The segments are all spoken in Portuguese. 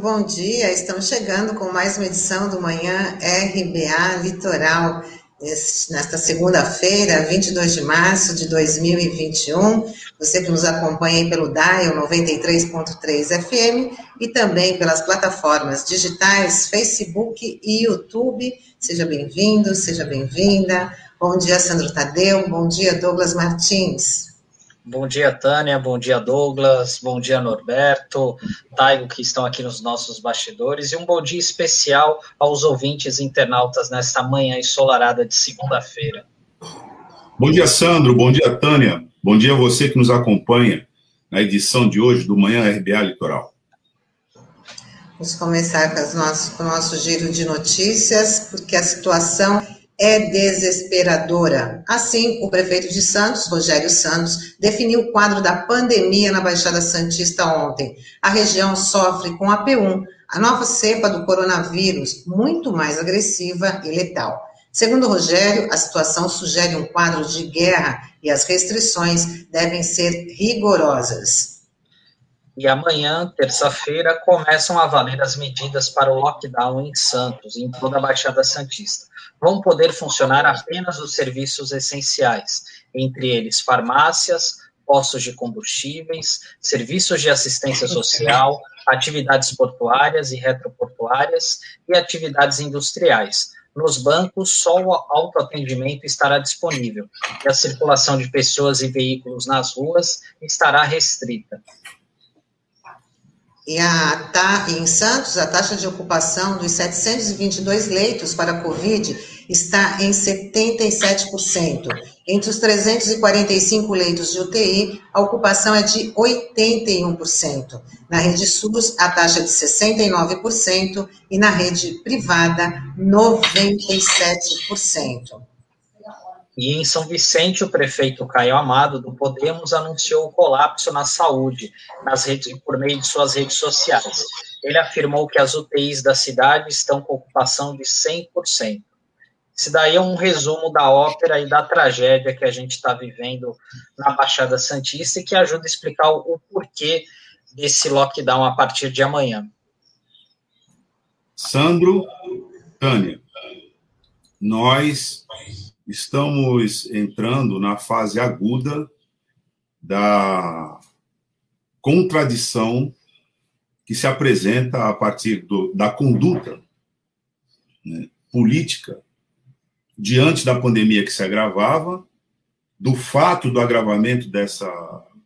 Bom dia. Estamos chegando com mais uma edição do Manhã RBA Litoral. Nesta segunda-feira, 22 de março de 2021. Você que nos acompanha pelo DAIO 93.3 FM e também pelas plataformas digitais Facebook e YouTube. Seja bem-vindo, seja bem-vinda. Bom dia, Sandro Tadeu. Bom dia, Douglas Martins. Bom dia, Tânia. Bom dia, Douglas. Bom dia, Norberto, Taigo, que estão aqui nos nossos bastidores. E um bom dia especial aos ouvintes internautas nesta manhã ensolarada de segunda-feira. Bom dia, Sandro. Bom dia, Tânia. Bom dia a você que nos acompanha na edição de hoje do Manhã RBA Litoral. Vamos começar com, nosso, com o nosso giro de notícias, porque a situação é desesperadora. Assim, o prefeito de Santos, Rogério Santos, definiu o quadro da pandemia na Baixada Santista ontem. A região sofre com a P1, a nova cepa do coronavírus, muito mais agressiva e letal. Segundo Rogério, a situação sugere um quadro de guerra e as restrições devem ser rigorosas. E amanhã, terça-feira, começam a valer as medidas para o lockdown em Santos, em toda a Baixada Santista vão poder funcionar apenas os serviços essenciais, entre eles farmácias, postos de combustíveis, serviços de assistência social, atividades portuárias e retroportuárias e atividades industriais. Nos bancos, só o autoatendimento estará disponível e a circulação de pessoas e veículos nas ruas estará restrita. E a, em Santos, a taxa de ocupação dos 722 leitos para Covid está em 77%. Entre os 345 leitos de UTI, a ocupação é de 81%. Na rede SUS, a taxa é de 69% e na rede privada, 97%. E em São Vicente, o prefeito Caio Amado, do Podemos, anunciou o colapso na saúde nas redes, por meio de suas redes sociais. Ele afirmou que as UTIs da cidade estão com ocupação de 100%. Isso daí é um resumo da ópera e da tragédia que a gente está vivendo na Baixada Santista e que ajuda a explicar o porquê desse lockdown a partir de amanhã. Sandro, Tânia, nós estamos entrando na fase aguda da contradição que se apresenta a partir do, da conduta né, política diante da pandemia que se agravava, do fato do agravamento dessa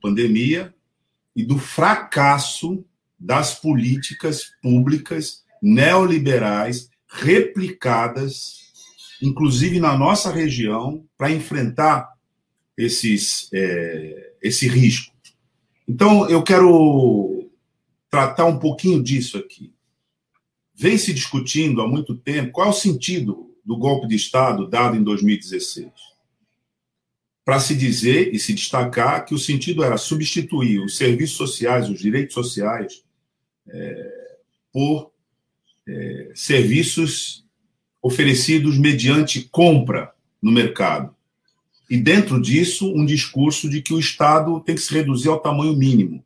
pandemia e do fracasso das políticas públicas neoliberais replicadas inclusive na nossa região, para enfrentar esses, é, esse risco. Então, eu quero tratar um pouquinho disso aqui. Vem se discutindo há muito tempo qual é o sentido do golpe de Estado dado em 2016. Para se dizer e se destacar que o sentido era substituir os serviços sociais, os direitos sociais, é, por é, serviços oferecidos mediante compra no mercado. E dentro disso, um discurso de que o Estado tem que se reduzir ao tamanho mínimo.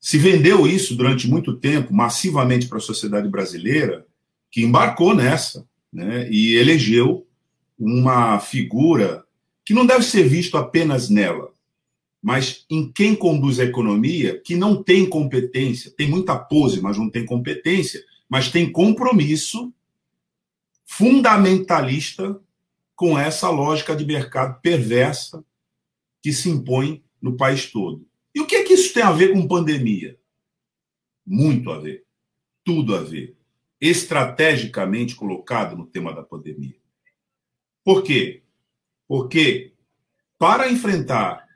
Se vendeu isso durante muito tempo, massivamente para a sociedade brasileira, que embarcou nessa né, e elegeu uma figura que não deve ser visto apenas nela, mas em quem conduz a economia, que não tem competência, tem muita pose, mas não tem competência, mas tem compromisso fundamentalista com essa lógica de mercado perversa que se impõe no país todo. E o que é que isso tem a ver com pandemia? Muito a ver. Tudo a ver. Estrategicamente colocado no tema da pandemia. Por quê? Porque para enfrentar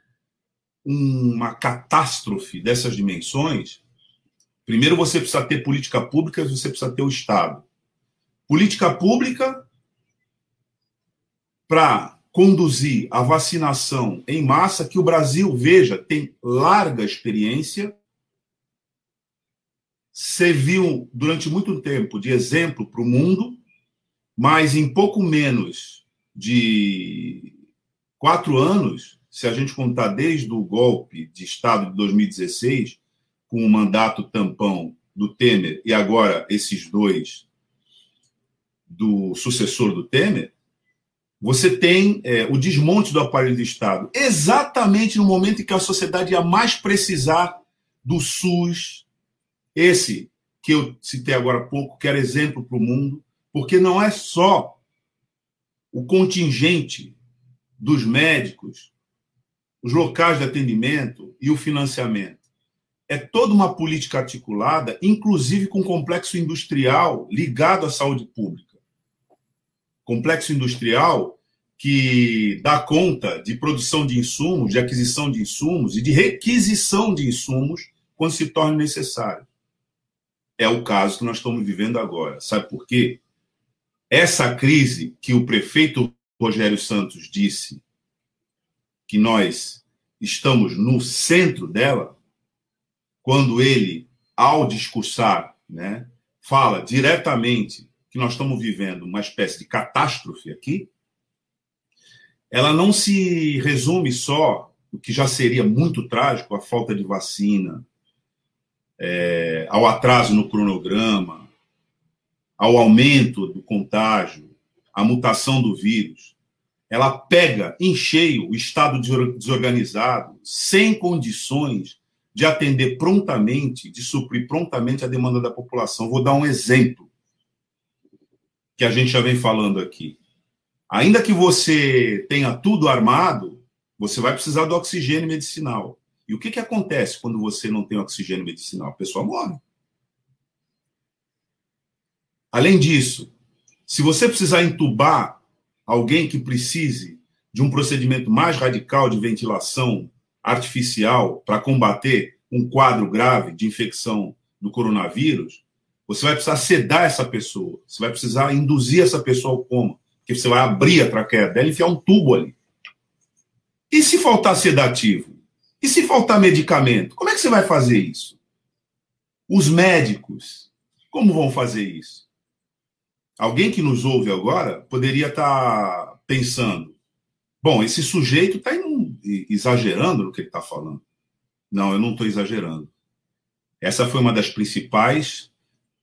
uma catástrofe dessas dimensões, primeiro você precisa ter política pública, você precisa ter o Estado política pública para conduzir a vacinação em massa, que o Brasil, veja, tem larga experiência, serviu durante muito tempo de exemplo para o mundo, mas em pouco menos de quatro anos, se a gente contar desde o golpe de Estado de 2016, com o mandato tampão do Temer e agora esses dois do sucessor do Temer, você tem é, o desmonte do aparelho do Estado, exatamente no momento em que a sociedade ia mais precisar do SUS, esse que eu citei agora há pouco, que era exemplo para o mundo, porque não é só o contingente dos médicos, os locais de atendimento e o financiamento. É toda uma política articulada, inclusive com complexo industrial ligado à saúde pública. Complexo industrial que dá conta de produção de insumos, de aquisição de insumos e de requisição de insumos quando se torna necessário. É o caso que nós estamos vivendo agora. Sabe por quê? Essa crise que o prefeito Rogério Santos disse que nós estamos no centro dela, quando ele, ao discursar, né, fala diretamente que nós estamos vivendo uma espécie de catástrofe aqui, ela não se resume só o que já seria muito trágico, a falta de vacina, é, ao atraso no cronograma, ao aumento do contágio, à mutação do vírus. Ela pega em cheio o Estado desorganizado, sem condições de atender prontamente, de suprir prontamente a demanda da população. Vou dar um exemplo que a gente já vem falando aqui. Ainda que você tenha tudo armado, você vai precisar do oxigênio medicinal. E o que, que acontece quando você não tem oxigênio medicinal? A pessoa morre. Além disso, se você precisar entubar alguém que precise de um procedimento mais radical de ventilação artificial para combater um quadro grave de infecção do coronavírus, você vai precisar sedar essa pessoa, você vai precisar induzir essa pessoa ao coma que você vai abrir a traqueia dela e enfiar um tubo ali. E se faltar sedativo? E se faltar medicamento? Como é que você vai fazer isso? Os médicos, como vão fazer isso? Alguém que nos ouve agora poderia estar pensando: bom, esse sujeito está exagerando no que ele está falando. Não, eu não estou exagerando. Essa foi uma das principais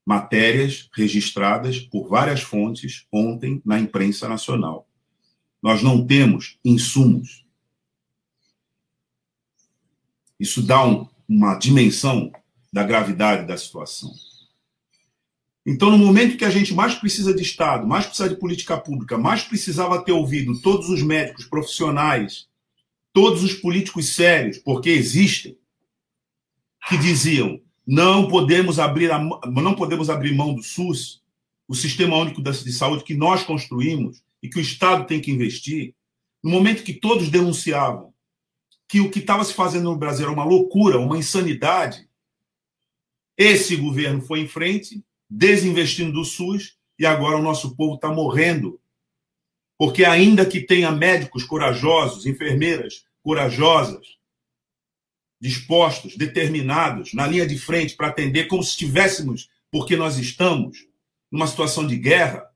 matérias registradas por várias fontes ontem na imprensa nacional. Nós não temos insumos. Isso dá um, uma dimensão da gravidade da situação. Então, no momento que a gente mais precisa de Estado, mais precisa de política pública, mais precisava ter ouvido todos os médicos profissionais, todos os políticos sérios, porque existem, que diziam não podemos abrir a, não podemos abrir mão do SUS, o Sistema Único de Saúde que nós construímos e que o Estado tem que investir. No momento que todos denunciavam que o que estava se fazendo no Brasil era uma loucura, uma insanidade, esse governo foi em frente, desinvestindo do SUS, e agora o nosso povo está morrendo. Porque, ainda que tenha médicos corajosos, enfermeiras corajosas, dispostos, determinados, na linha de frente para atender como se estivéssemos, porque nós estamos numa situação de guerra,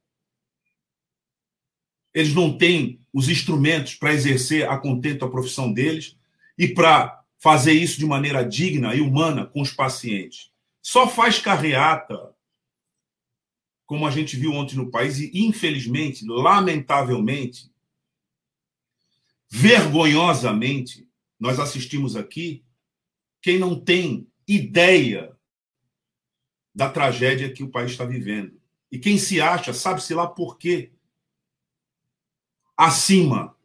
eles não têm os instrumentos para exercer a contento a profissão deles e para fazer isso de maneira digna e humana com os pacientes. Só faz carreata, como a gente viu ontem no país, e infelizmente, lamentavelmente, vergonhosamente, nós assistimos aqui quem não tem ideia da tragédia que o país está vivendo. E quem se acha, sabe-se lá por quê, acima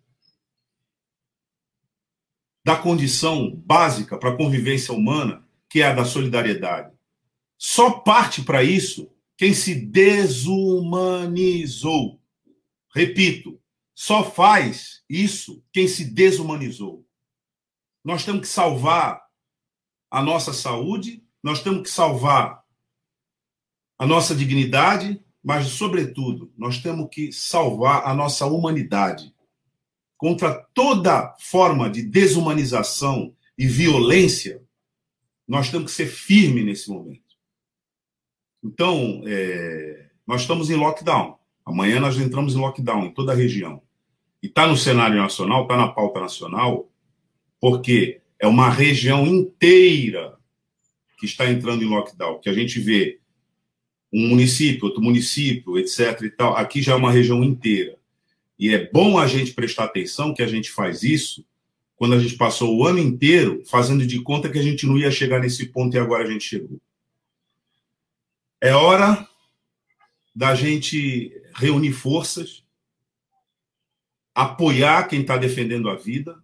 da condição básica para a convivência humana, que é a da solidariedade. Só parte para isso quem se desumanizou. Repito, só faz isso quem se desumanizou. Nós temos que salvar a nossa saúde, nós temos que salvar a nossa dignidade, mas, sobretudo, nós temos que salvar a nossa humanidade contra toda forma de desumanização e violência. Nós temos que ser firmes nesse momento. Então, é, nós estamos em lockdown. Amanhã nós entramos em lockdown em toda a região. E está no cenário nacional, está na pauta nacional, porque é uma região inteira que está entrando em lockdown, que a gente vê um município, outro município, etc. e tal, aqui já é uma região inteira. E é bom a gente prestar atenção que a gente faz isso quando a gente passou o ano inteiro fazendo de conta que a gente não ia chegar nesse ponto e agora a gente chegou. É hora da gente reunir forças, apoiar quem está defendendo a vida,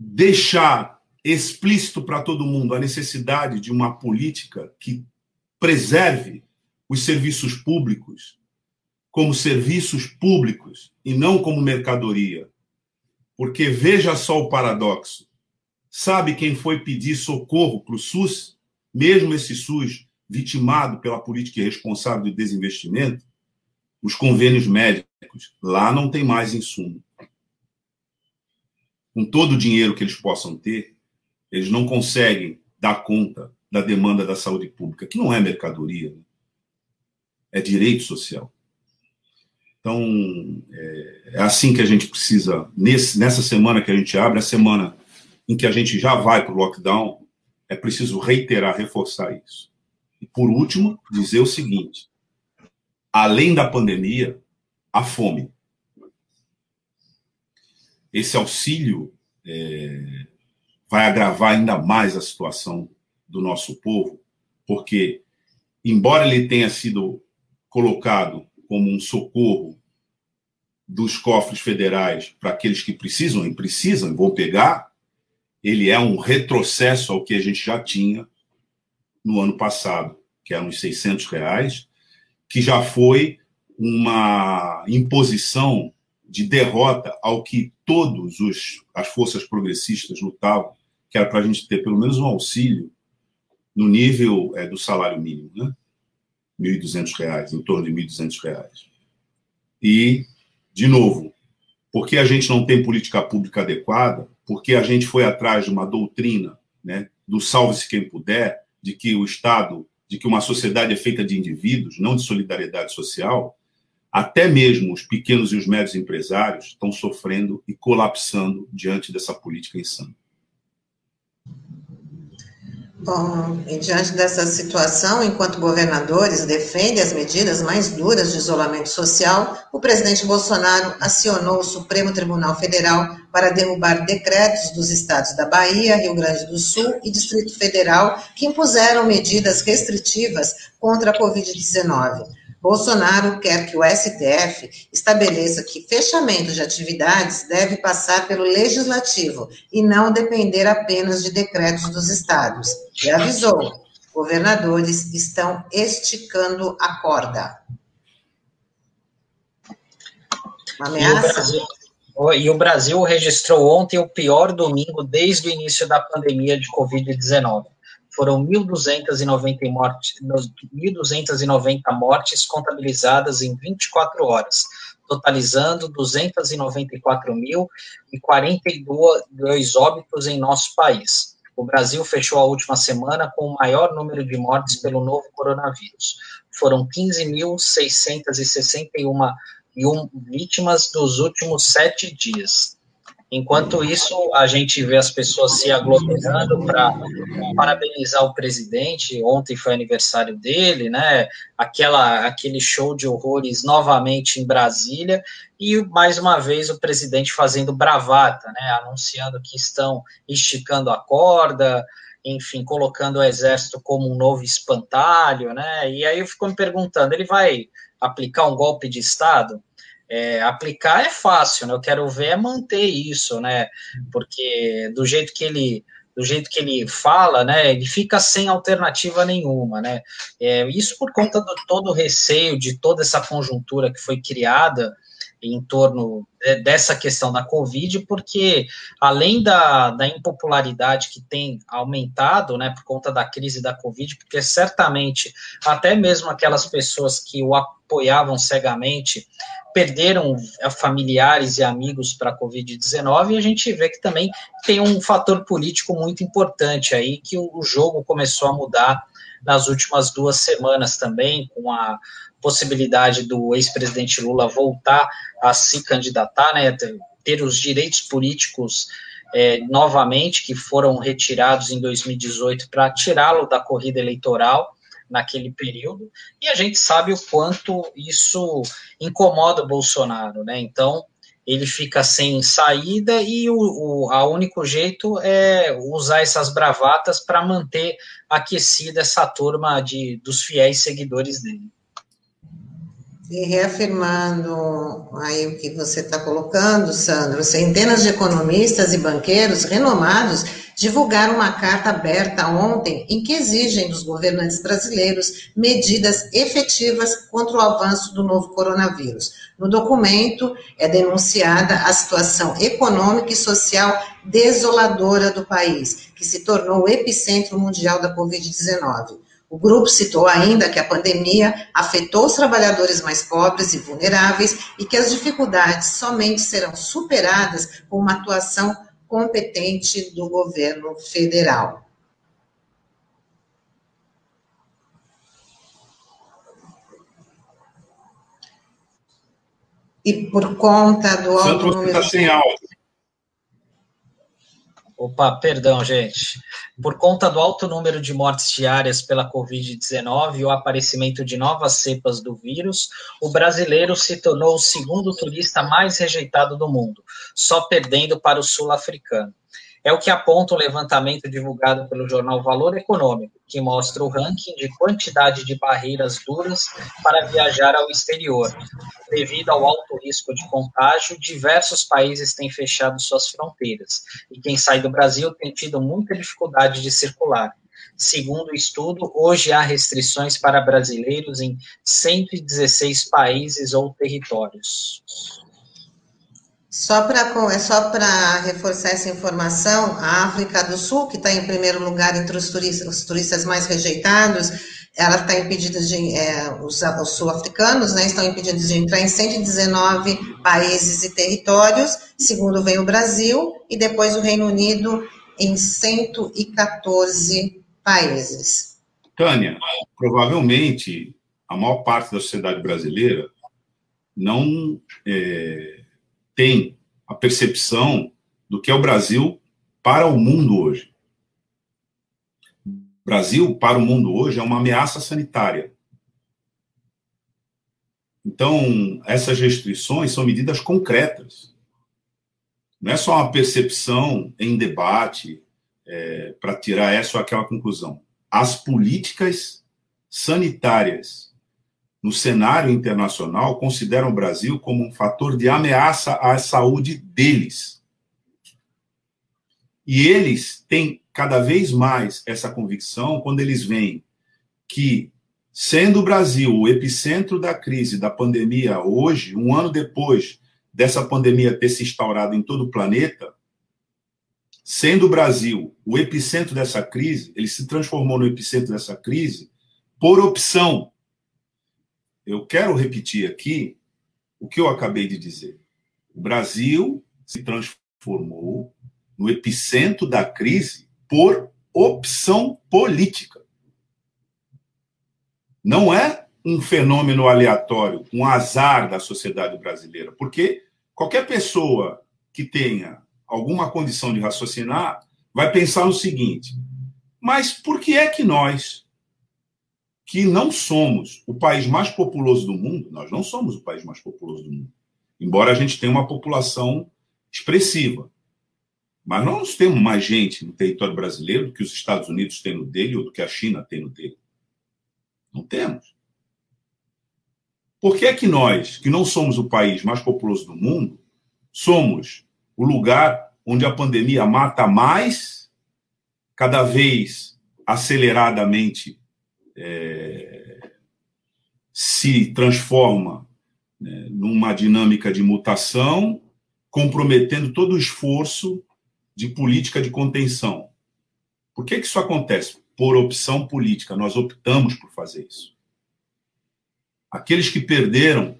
deixar explícito para todo mundo a necessidade de uma política que preserve os serviços públicos como serviços públicos e não como mercadoria. Porque veja só o paradoxo. Sabe quem foi pedir socorro para o SUS? Mesmo esse SUS vitimado pela política irresponsável de desinvestimento? Os convênios médicos. Lá não tem mais insumo. Com todo o dinheiro que eles possam ter, eles não conseguem dar conta da demanda da saúde pública, que não é mercadoria, né? é direito social. Então, é, é, assim que a gente precisa, nesse, nessa semana que a gente abre, a semana em que a gente já vai para o lockdown, é preciso reiterar, reforçar isso. E, por último, dizer o seguinte: além da pandemia, a fome. Esse auxílio é, vai agravar ainda mais a situação do nosso povo, porque, embora ele tenha sido colocado como um socorro dos cofres federais para aqueles que precisam e precisam, vão pegar, ele é um retrocesso ao que a gente já tinha no ano passado, que eram os 600 reais, que já foi uma imposição de derrota ao que todos os as forças progressistas lutavam, que era para a gente ter pelo menos um auxílio no nível é, do salário mínimo, né? 1.200 reais, em torno de 1.200 reais. E, de novo, porque a gente não tem política pública adequada, porque a gente foi atrás de uma doutrina né, do salve-se quem puder, de que o Estado, de que uma sociedade é feita de indivíduos, não de solidariedade social, até mesmo os pequenos e os médios empresários estão sofrendo e colapsando diante dessa política insana. Bom, e diante dessa situação, enquanto governadores defendem as medidas mais duras de isolamento social, o presidente Bolsonaro acionou o Supremo Tribunal Federal para derrubar decretos dos estados da Bahia, Rio Grande do Sul e Distrito Federal que impuseram medidas restritivas contra a Covid-19. Bolsonaro quer que o STF estabeleça que fechamento de atividades deve passar pelo legislativo e não depender apenas de decretos dos estados. E avisou: governadores estão esticando a corda. Uma ameaça? E o Brasil registrou ontem o pior domingo desde o início da pandemia de Covid-19 foram 1.290 mortes, 1.290 mortes contabilizadas em 24 horas, totalizando 294.042 óbitos em nosso país. O Brasil fechou a última semana com o maior número de mortes pelo novo coronavírus. Foram 15.661 vítimas dos últimos sete dias. Enquanto isso, a gente vê as pessoas se aglomerando para parabenizar o presidente. Ontem foi aniversário dele, né? Aquela, aquele show de horrores novamente em Brasília e mais uma vez o presidente fazendo bravata, né? Anunciando que estão esticando a corda, enfim, colocando o exército como um novo espantalho, né? E aí eu fico me perguntando, ele vai aplicar um golpe de Estado? É, aplicar é fácil, né? Eu quero ver é manter isso, né? Porque do jeito que ele do jeito que ele fala, né, ele fica sem alternativa nenhuma, né? É, isso por conta do todo o receio de toda essa conjuntura que foi criada em torno dessa questão da Covid, porque além da, da impopularidade que tem aumentado, né, por conta da crise da Covid, porque certamente até mesmo aquelas pessoas que o apoiavam cegamente perderam familiares e amigos para a Covid-19, e a gente vê que também tem um fator político muito importante aí, que o jogo começou a mudar nas últimas duas semanas também, com a possibilidade do ex-presidente Lula voltar a se candidatar, né, ter os direitos políticos é, novamente, que foram retirados em 2018 para tirá-lo da corrida eleitoral naquele período, e a gente sabe o quanto isso incomoda o Bolsonaro, né? Então, ele fica sem saída e o, o a único jeito é usar essas bravatas para manter aquecida essa turma de, dos fiéis seguidores dele. E reafirmando aí o que você está colocando, Sandro, centenas de economistas e banqueiros renomados divulgaram uma carta aberta ontem em que exigem dos governantes brasileiros medidas efetivas contra o avanço do novo coronavírus. No documento é denunciada a situação econômica e social desoladora do país, que se tornou o epicentro mundial da Covid-19. O grupo citou ainda que a pandemia afetou os trabalhadores mais pobres e vulneráveis e que as dificuldades somente serão superadas com uma atuação competente do governo federal. E por conta do alto número... Está sem áudio. Opa, perdão, gente. Por conta do alto número de mortes diárias pela Covid-19 e o aparecimento de novas cepas do vírus, o brasileiro se tornou o segundo turista mais rejeitado do mundo, só perdendo para o sul-africano. É o que aponta o levantamento divulgado pelo jornal Valor Econômico, que mostra o ranking de quantidade de barreiras duras para viajar ao exterior. Devido ao alto risco de contágio, diversos países têm fechado suas fronteiras, e quem sai do Brasil tem tido muita dificuldade de circular. Segundo o estudo, hoje há restrições para brasileiros em 116 países ou territórios. Só para é só reforçar essa informação, a África do Sul, que está em primeiro lugar entre os turistas, os turistas mais rejeitados, ela está impedida de é, os, os sul-africanos, né, estão impedidos de entrar em 119 países e territórios. Segundo vem o Brasil e depois o Reino Unido em 114 países. Tânia, provavelmente a maior parte da sociedade brasileira não é tem a percepção do que é o Brasil para o mundo hoje. O Brasil, para o mundo hoje, é uma ameaça sanitária. Então, essas restrições são medidas concretas. Não é só uma percepção em debate é, para tirar essa ou aquela conclusão. As políticas sanitárias no cenário internacional, consideram o Brasil como um fator de ameaça à saúde deles. E eles têm cada vez mais essa convicção quando eles veem que, sendo o Brasil o epicentro da crise da pandemia hoje, um ano depois dessa pandemia ter se instaurado em todo o planeta, sendo o Brasil o epicentro dessa crise, ele se transformou no epicentro dessa crise por opção eu quero repetir aqui o que eu acabei de dizer. O Brasil se transformou no epicentro da crise por opção política. Não é um fenômeno aleatório, um azar da sociedade brasileira, porque qualquer pessoa que tenha alguma condição de raciocinar vai pensar no seguinte: mas por que é que nós, que não somos o país mais populoso do mundo, nós não somos o país mais populoso do mundo, embora a gente tenha uma população expressiva. Mas nós temos mais gente no território brasileiro do que os Estados Unidos têm no dele ou do que a China tem no dele. Não temos. Por que é que nós, que não somos o país mais populoso do mundo, somos o lugar onde a pandemia mata mais, cada vez aceleradamente é, se transforma né, numa dinâmica de mutação, comprometendo todo o esforço de política de contenção. Por que, que isso acontece? Por opção política. Nós optamos por fazer isso. Aqueles que perderam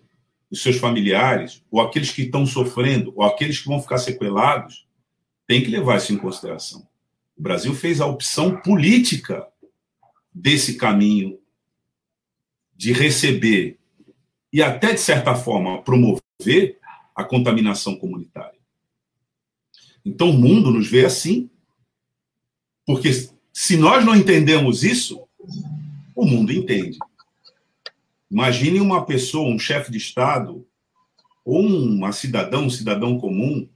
os seus familiares, ou aqueles que estão sofrendo, ou aqueles que vão ficar sequelados, tem que levar isso em consideração. O Brasil fez a opção política desse caminho de receber e até, de certa forma, promover a contaminação comunitária. Então o mundo nos vê assim. Porque se nós não entendemos isso, o mundo entende. Imagine uma pessoa, um chefe de Estado, ou uma cidadã, um cidadão comum,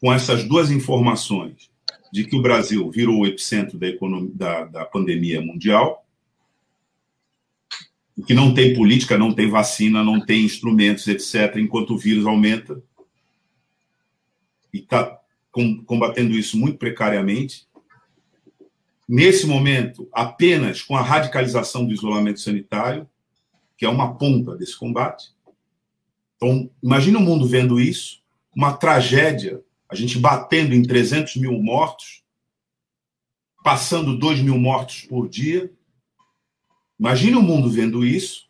com essas duas informações, de que o Brasil virou o epicentro da, economia, da, da pandemia mundial, que não tem política, não tem vacina, não tem instrumentos, etc., enquanto o vírus aumenta, e está combatendo isso muito precariamente. Nesse momento, apenas com a radicalização do isolamento sanitário, que é uma ponta desse combate. Então, imagine o mundo vendo isso, uma tragédia, a gente batendo em 300 mil mortos, passando 2 mil mortos por dia. Imagine o mundo vendo isso,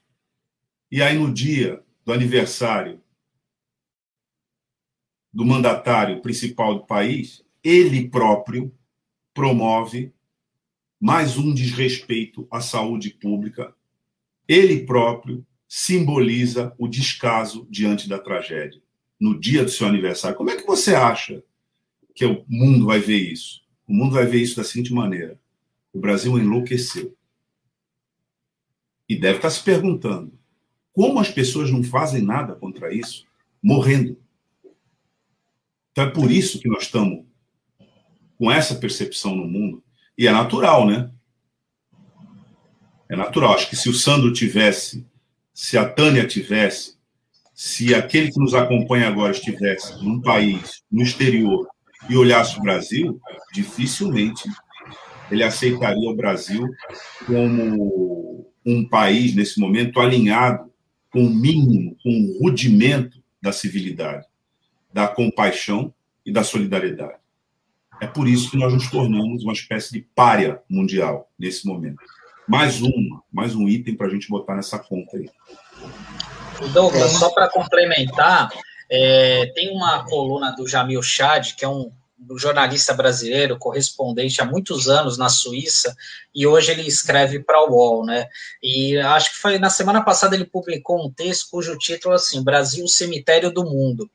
e aí no dia do aniversário do mandatário principal do país, ele próprio promove mais um desrespeito à saúde pública. Ele próprio simboliza o descaso diante da tragédia. No dia do seu aniversário, como é que você acha que o mundo vai ver isso? O mundo vai ver isso da seguinte maneira: o Brasil enlouqueceu. E deve estar se perguntando como as pessoas não fazem nada contra isso, morrendo. Então é por isso que nós estamos com essa percepção no mundo. E é natural, né? É natural. Acho que se o Sandro tivesse, se a Tânia tivesse, se aquele que nos acompanha agora estivesse num país, no exterior, e olhasse o Brasil, dificilmente ele aceitaria o Brasil como um país, nesse momento, alinhado com o mínimo, com o rudimento da civilidade da compaixão e da solidariedade. É por isso que nós nos tornamos uma espécie de párea mundial nesse momento. Mais uma, mais um item para a gente botar nessa conta aí. Douglas, só para complementar, é, tem uma coluna do Jamil Chad, que é um do jornalista brasileiro, correspondente há muitos anos na Suíça, e hoje ele escreve para o UOL, né? E acho que foi na semana passada ele publicou um texto cujo título é assim, Brasil, cemitério do mundo.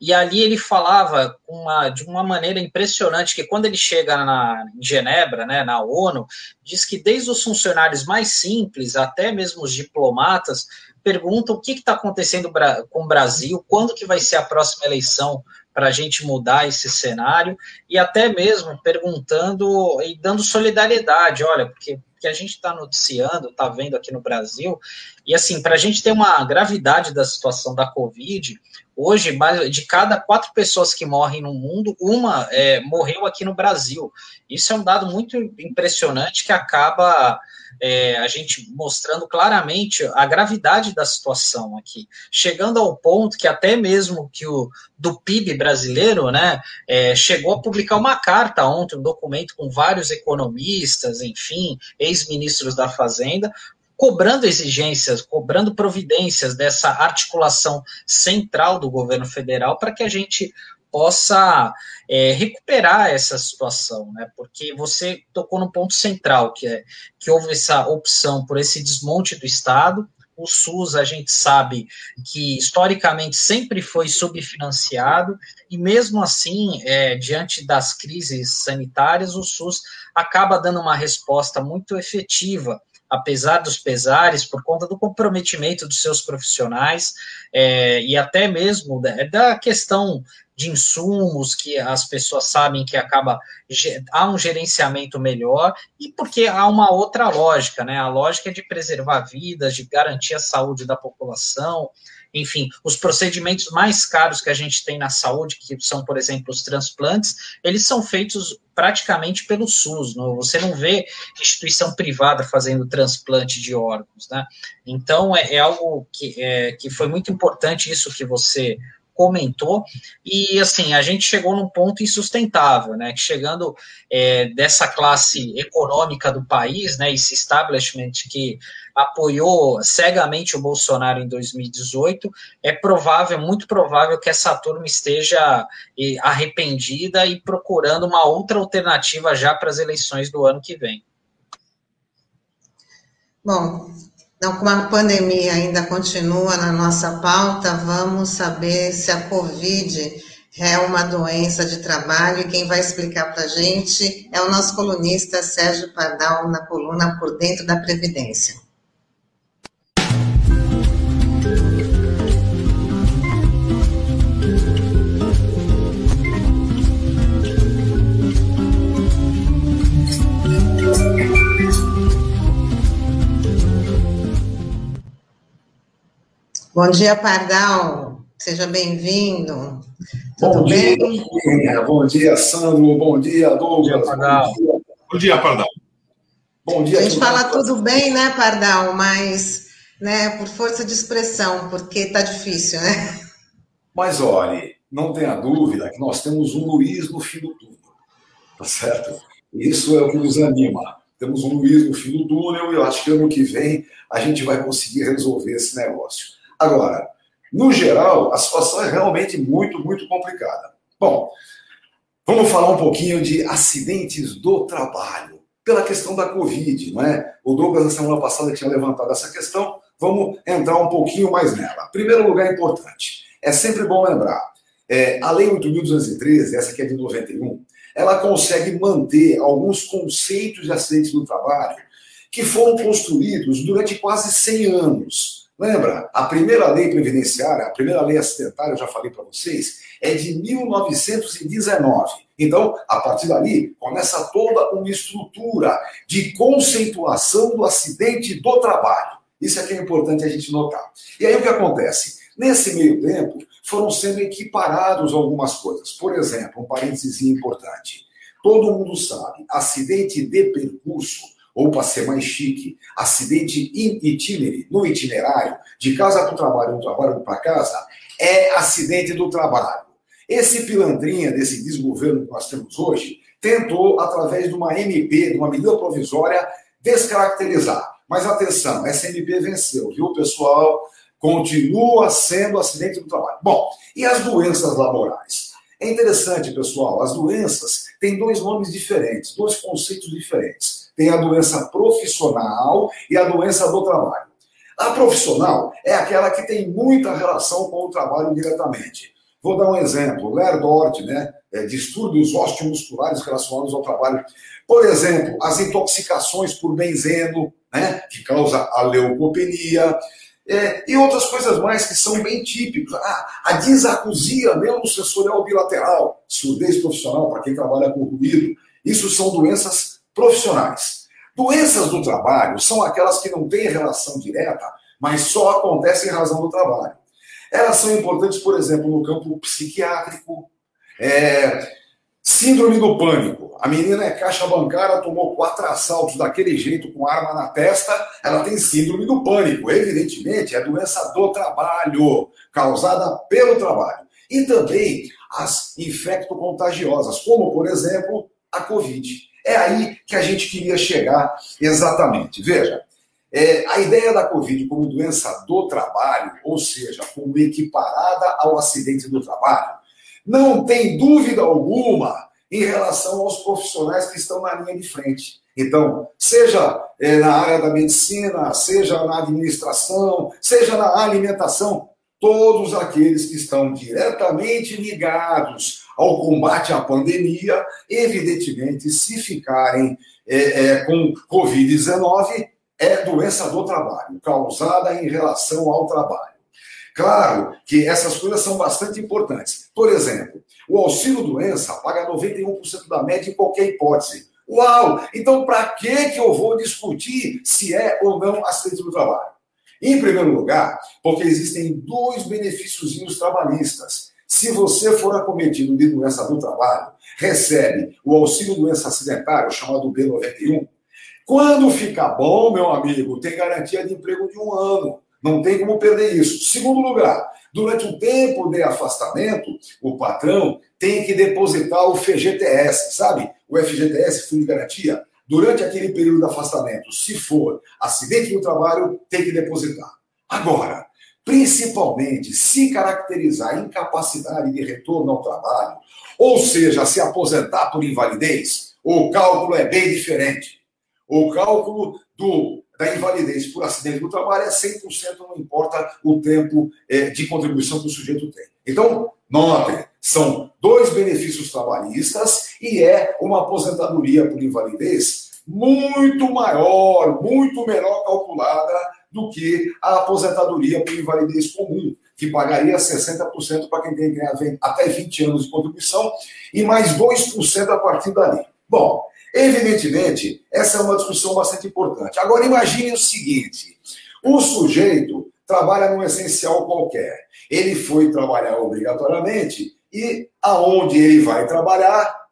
E ali ele falava uma, de uma maneira impressionante que quando ele chega na, em Genebra, né, na ONU, diz que desde os funcionários mais simples até mesmo os diplomatas perguntam o que está acontecendo com o Brasil, quando que vai ser a próxima eleição para a gente mudar esse cenário e até mesmo perguntando e dando solidariedade, olha, porque que a gente está noticiando, está vendo aqui no Brasil, e assim, para a gente ter uma gravidade da situação da Covid, hoje, de cada quatro pessoas que morrem no mundo, uma é, morreu aqui no Brasil. Isso é um dado muito impressionante que acaba é, a gente mostrando claramente a gravidade da situação aqui, chegando ao ponto que até mesmo que o do PIB brasileiro, né, é, chegou a publicar uma carta ontem, um documento com vários economistas, enfim, ex-ministros da Fazenda, cobrando exigências, cobrando providências dessa articulação central do governo federal para que a gente possa é, recuperar essa situação, né? Porque você tocou no ponto central, que é que houve essa opção por esse desmonte do Estado. O SUS, a gente sabe que historicamente sempre foi subfinanciado, e mesmo assim, é, diante das crises sanitárias, o SUS acaba dando uma resposta muito efetiva apesar dos pesares, por conta do comprometimento dos seus profissionais é, e até mesmo da, da, questão de insumos que as pessoas sabem que acaba há um gerenciamento melhor e porque há uma outra lógica, né? A lógica é de preservar vidas, de garantir a saúde da população, enfim, os procedimentos mais caros que a gente tem na saúde, que são, por exemplo, os transplantes, eles são feitos praticamente pelo SUS. Não? Você não vê instituição privada fazendo transplante de órgãos, né? Então é, é algo que, é, que foi muito importante isso que você comentou, e assim, a gente chegou num ponto insustentável, né, que chegando é, dessa classe econômica do país, né, esse establishment que apoiou cegamente o Bolsonaro em 2018, é provável, muito provável que essa turma esteja arrependida e procurando uma outra alternativa já para as eleições do ano que vem. Bom, então, como a pandemia ainda continua na nossa pauta, vamos saber se a Covid é uma doença de trabalho e quem vai explicar para a gente é o nosso colunista Sérgio Pardal na coluna Por Dentro da Previdência. Bom dia, Pardal. Seja bem-vindo. Tudo bom bem? Dia, bom dia, Sandro. Bom dia, Douglas. Bom dia, Pardal. Bom dia, Pardal. Bom dia. A gente fala tudo bem, né, Pardal? Mas, né, por força de expressão, porque tá difícil, né? Mas olhe, não tenha dúvida que nós temos um Luiz no fim do túnel, tá certo? Isso é o que nos anima. Temos um Luiz no fim do túnel e eu acho que ano que vem a gente vai conseguir resolver esse negócio. Agora, no geral, a situação é realmente muito, muito complicada. Bom, vamos falar um pouquinho de acidentes do trabalho, pela questão da Covid, não é? O Douglas, na semana passada, tinha levantado essa questão, vamos entrar um pouquinho mais nela. Primeiro lugar importante, é sempre bom lembrar, é, a Lei 8.213, essa que é de 91, ela consegue manter alguns conceitos de acidentes do trabalho que foram construídos durante quase 100 anos Lembra? A primeira lei previdenciária, a primeira lei acidentária, eu já falei para vocês, é de 1919. Então, a partir dali, começa toda uma estrutura de conceituação do acidente do trabalho. Isso é que é importante a gente notar. E aí o que acontece? Nesse meio tempo, foram sendo equiparados algumas coisas. Por exemplo, um parênteses importante. Todo mundo sabe, acidente de percurso ou para ser mais chique, acidente in itinere, no itinerário, de casa para o trabalho, do trabalho para casa, é acidente do trabalho. Esse pilantrinha desse desgoverno que nós temos hoje tentou, através de uma MP, de uma medida provisória, descaracterizar. Mas atenção, essa MP venceu, viu, pessoal? Continua sendo acidente do trabalho. Bom, e as doenças laborais? É interessante, pessoal, as doenças têm dois nomes diferentes, dois conceitos diferentes tem a doença profissional e a doença do trabalho. A profissional é aquela que tem muita relação com o trabalho diretamente. Vou dar um exemplo, Lerdort, né? É, distúrbios osteomusculares relacionados ao trabalho. Por exemplo, as intoxicações por benzeno, né? Que causa a leucopenia. É, e outras coisas mais que são bem típicas. Ah, a disacusia neurosensorial bilateral, surdez profissional, para quem trabalha com ruído. Isso são doenças profissionais. Doenças do trabalho são aquelas que não têm relação direta, mas só acontecem em razão do trabalho. Elas são importantes, por exemplo, no campo psiquiátrico, é, síndrome do pânico. A menina é caixa bancária, tomou quatro assaltos daquele jeito, com arma na testa, ela tem síndrome do pânico. Evidentemente, é doença do trabalho, causada pelo trabalho. E também as infecto-contagiosas, como, por exemplo, a Covid. É aí que a gente queria chegar exatamente. Veja, é, a ideia da Covid como doença do trabalho, ou seja, como equiparada ao acidente do trabalho, não tem dúvida alguma em relação aos profissionais que estão na linha de frente. Então, seja é, na área da medicina, seja na administração, seja na alimentação, todos aqueles que estão diretamente ligados ao combate à pandemia, evidentemente, se ficarem é, é, com Covid-19, é doença do trabalho, causada em relação ao trabalho. Claro que essas coisas são bastante importantes. Por exemplo, o auxílio-doença paga 91% da média em qualquer hipótese. Uau! Então, para que, que eu vou discutir se é ou não acidente do trabalho? Em primeiro lugar, porque existem dois benefícios trabalhistas se você for acometido de doença do trabalho, recebe o auxílio doença acidentário, chamado B91. Quando ficar bom, meu amigo, tem garantia de emprego de um ano. Não tem como perder isso. Segundo lugar, durante o tempo de afastamento, o patrão tem que depositar o FGTS, sabe? O FGTS, Fundo de Garantia. Durante aquele período de afastamento, se for acidente no trabalho, tem que depositar. Agora, principalmente se caracterizar incapacidade de retorno ao trabalho, ou seja, se aposentar por invalidez, o cálculo é bem diferente. O cálculo do, da invalidez por acidente do trabalho é 100%, não importa o tempo é, de contribuição que o sujeito tem. Então, notem, São dois benefícios trabalhistas e é uma aposentadoria por invalidez muito maior, muito melhor calculada do que a aposentadoria por invalidez comum, que pagaria 60% para quem tem até 20 anos de contribuição e mais 2% a partir dali. Bom, evidentemente, essa é uma discussão bastante importante. Agora, imagine o seguinte: o sujeito trabalha num essencial qualquer. Ele foi trabalhar obrigatoriamente e aonde ele vai trabalhar,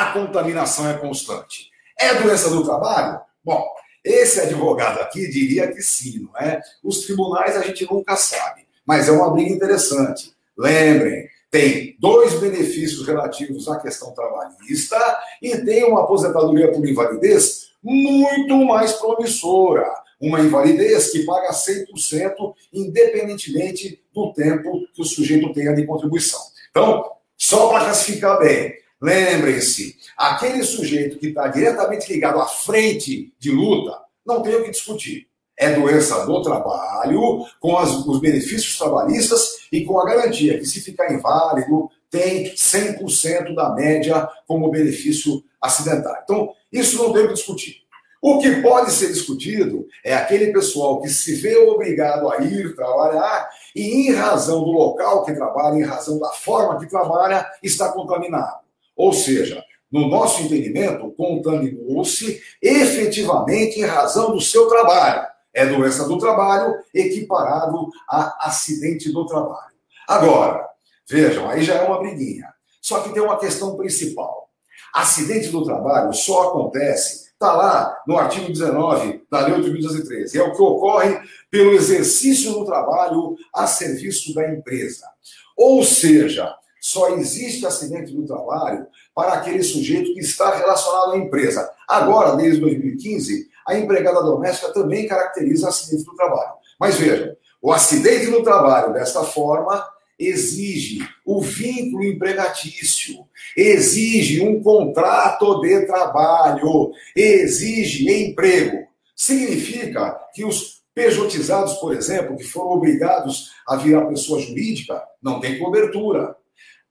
a contaminação é constante. É doença do trabalho? Bom, esse advogado aqui diria que sim, não é? Os tribunais a gente nunca sabe, mas é uma briga interessante. Lembrem, tem dois benefícios relativos à questão trabalhista e tem uma aposentadoria por invalidez muito mais promissora. Uma invalidez que paga 100%, independentemente do tempo que o sujeito tenha de contribuição. Então, só para classificar bem, lembrem-se, aquele sujeito que está diretamente ligado à frente de luta, não tem o que discutir. É doença do trabalho, com as, os benefícios trabalhistas e com a garantia que, se ficar inválido, tem 100% da média como benefício acidental. Então, isso não tem o que discutir. O que pode ser discutido é aquele pessoal que se vê obrigado a ir trabalhar e, em razão do local que trabalha, em razão da forma que trabalha, está contaminado. Ou seja, no nosso entendimento, contaminou-se efetivamente em razão do seu trabalho. É doença do trabalho equiparado a acidente do trabalho. Agora, vejam, aí já é uma briguinha. Só que tem uma questão principal. Acidente do trabalho só acontece Está lá no artigo 19 da Lei 8.213. É o que ocorre pelo exercício do trabalho a serviço da empresa. Ou seja, só existe acidente do trabalho para aquele sujeito que está relacionado à empresa. Agora, desde 2015, a empregada doméstica também caracteriza acidente do trabalho. Mas vejam, o acidente do trabalho, desta forma, exige o vínculo empregatício, exige um contrato de trabalho, exige emprego. Significa que os pejotizados, por exemplo, que foram obrigados a virar pessoa jurídica, não têm cobertura.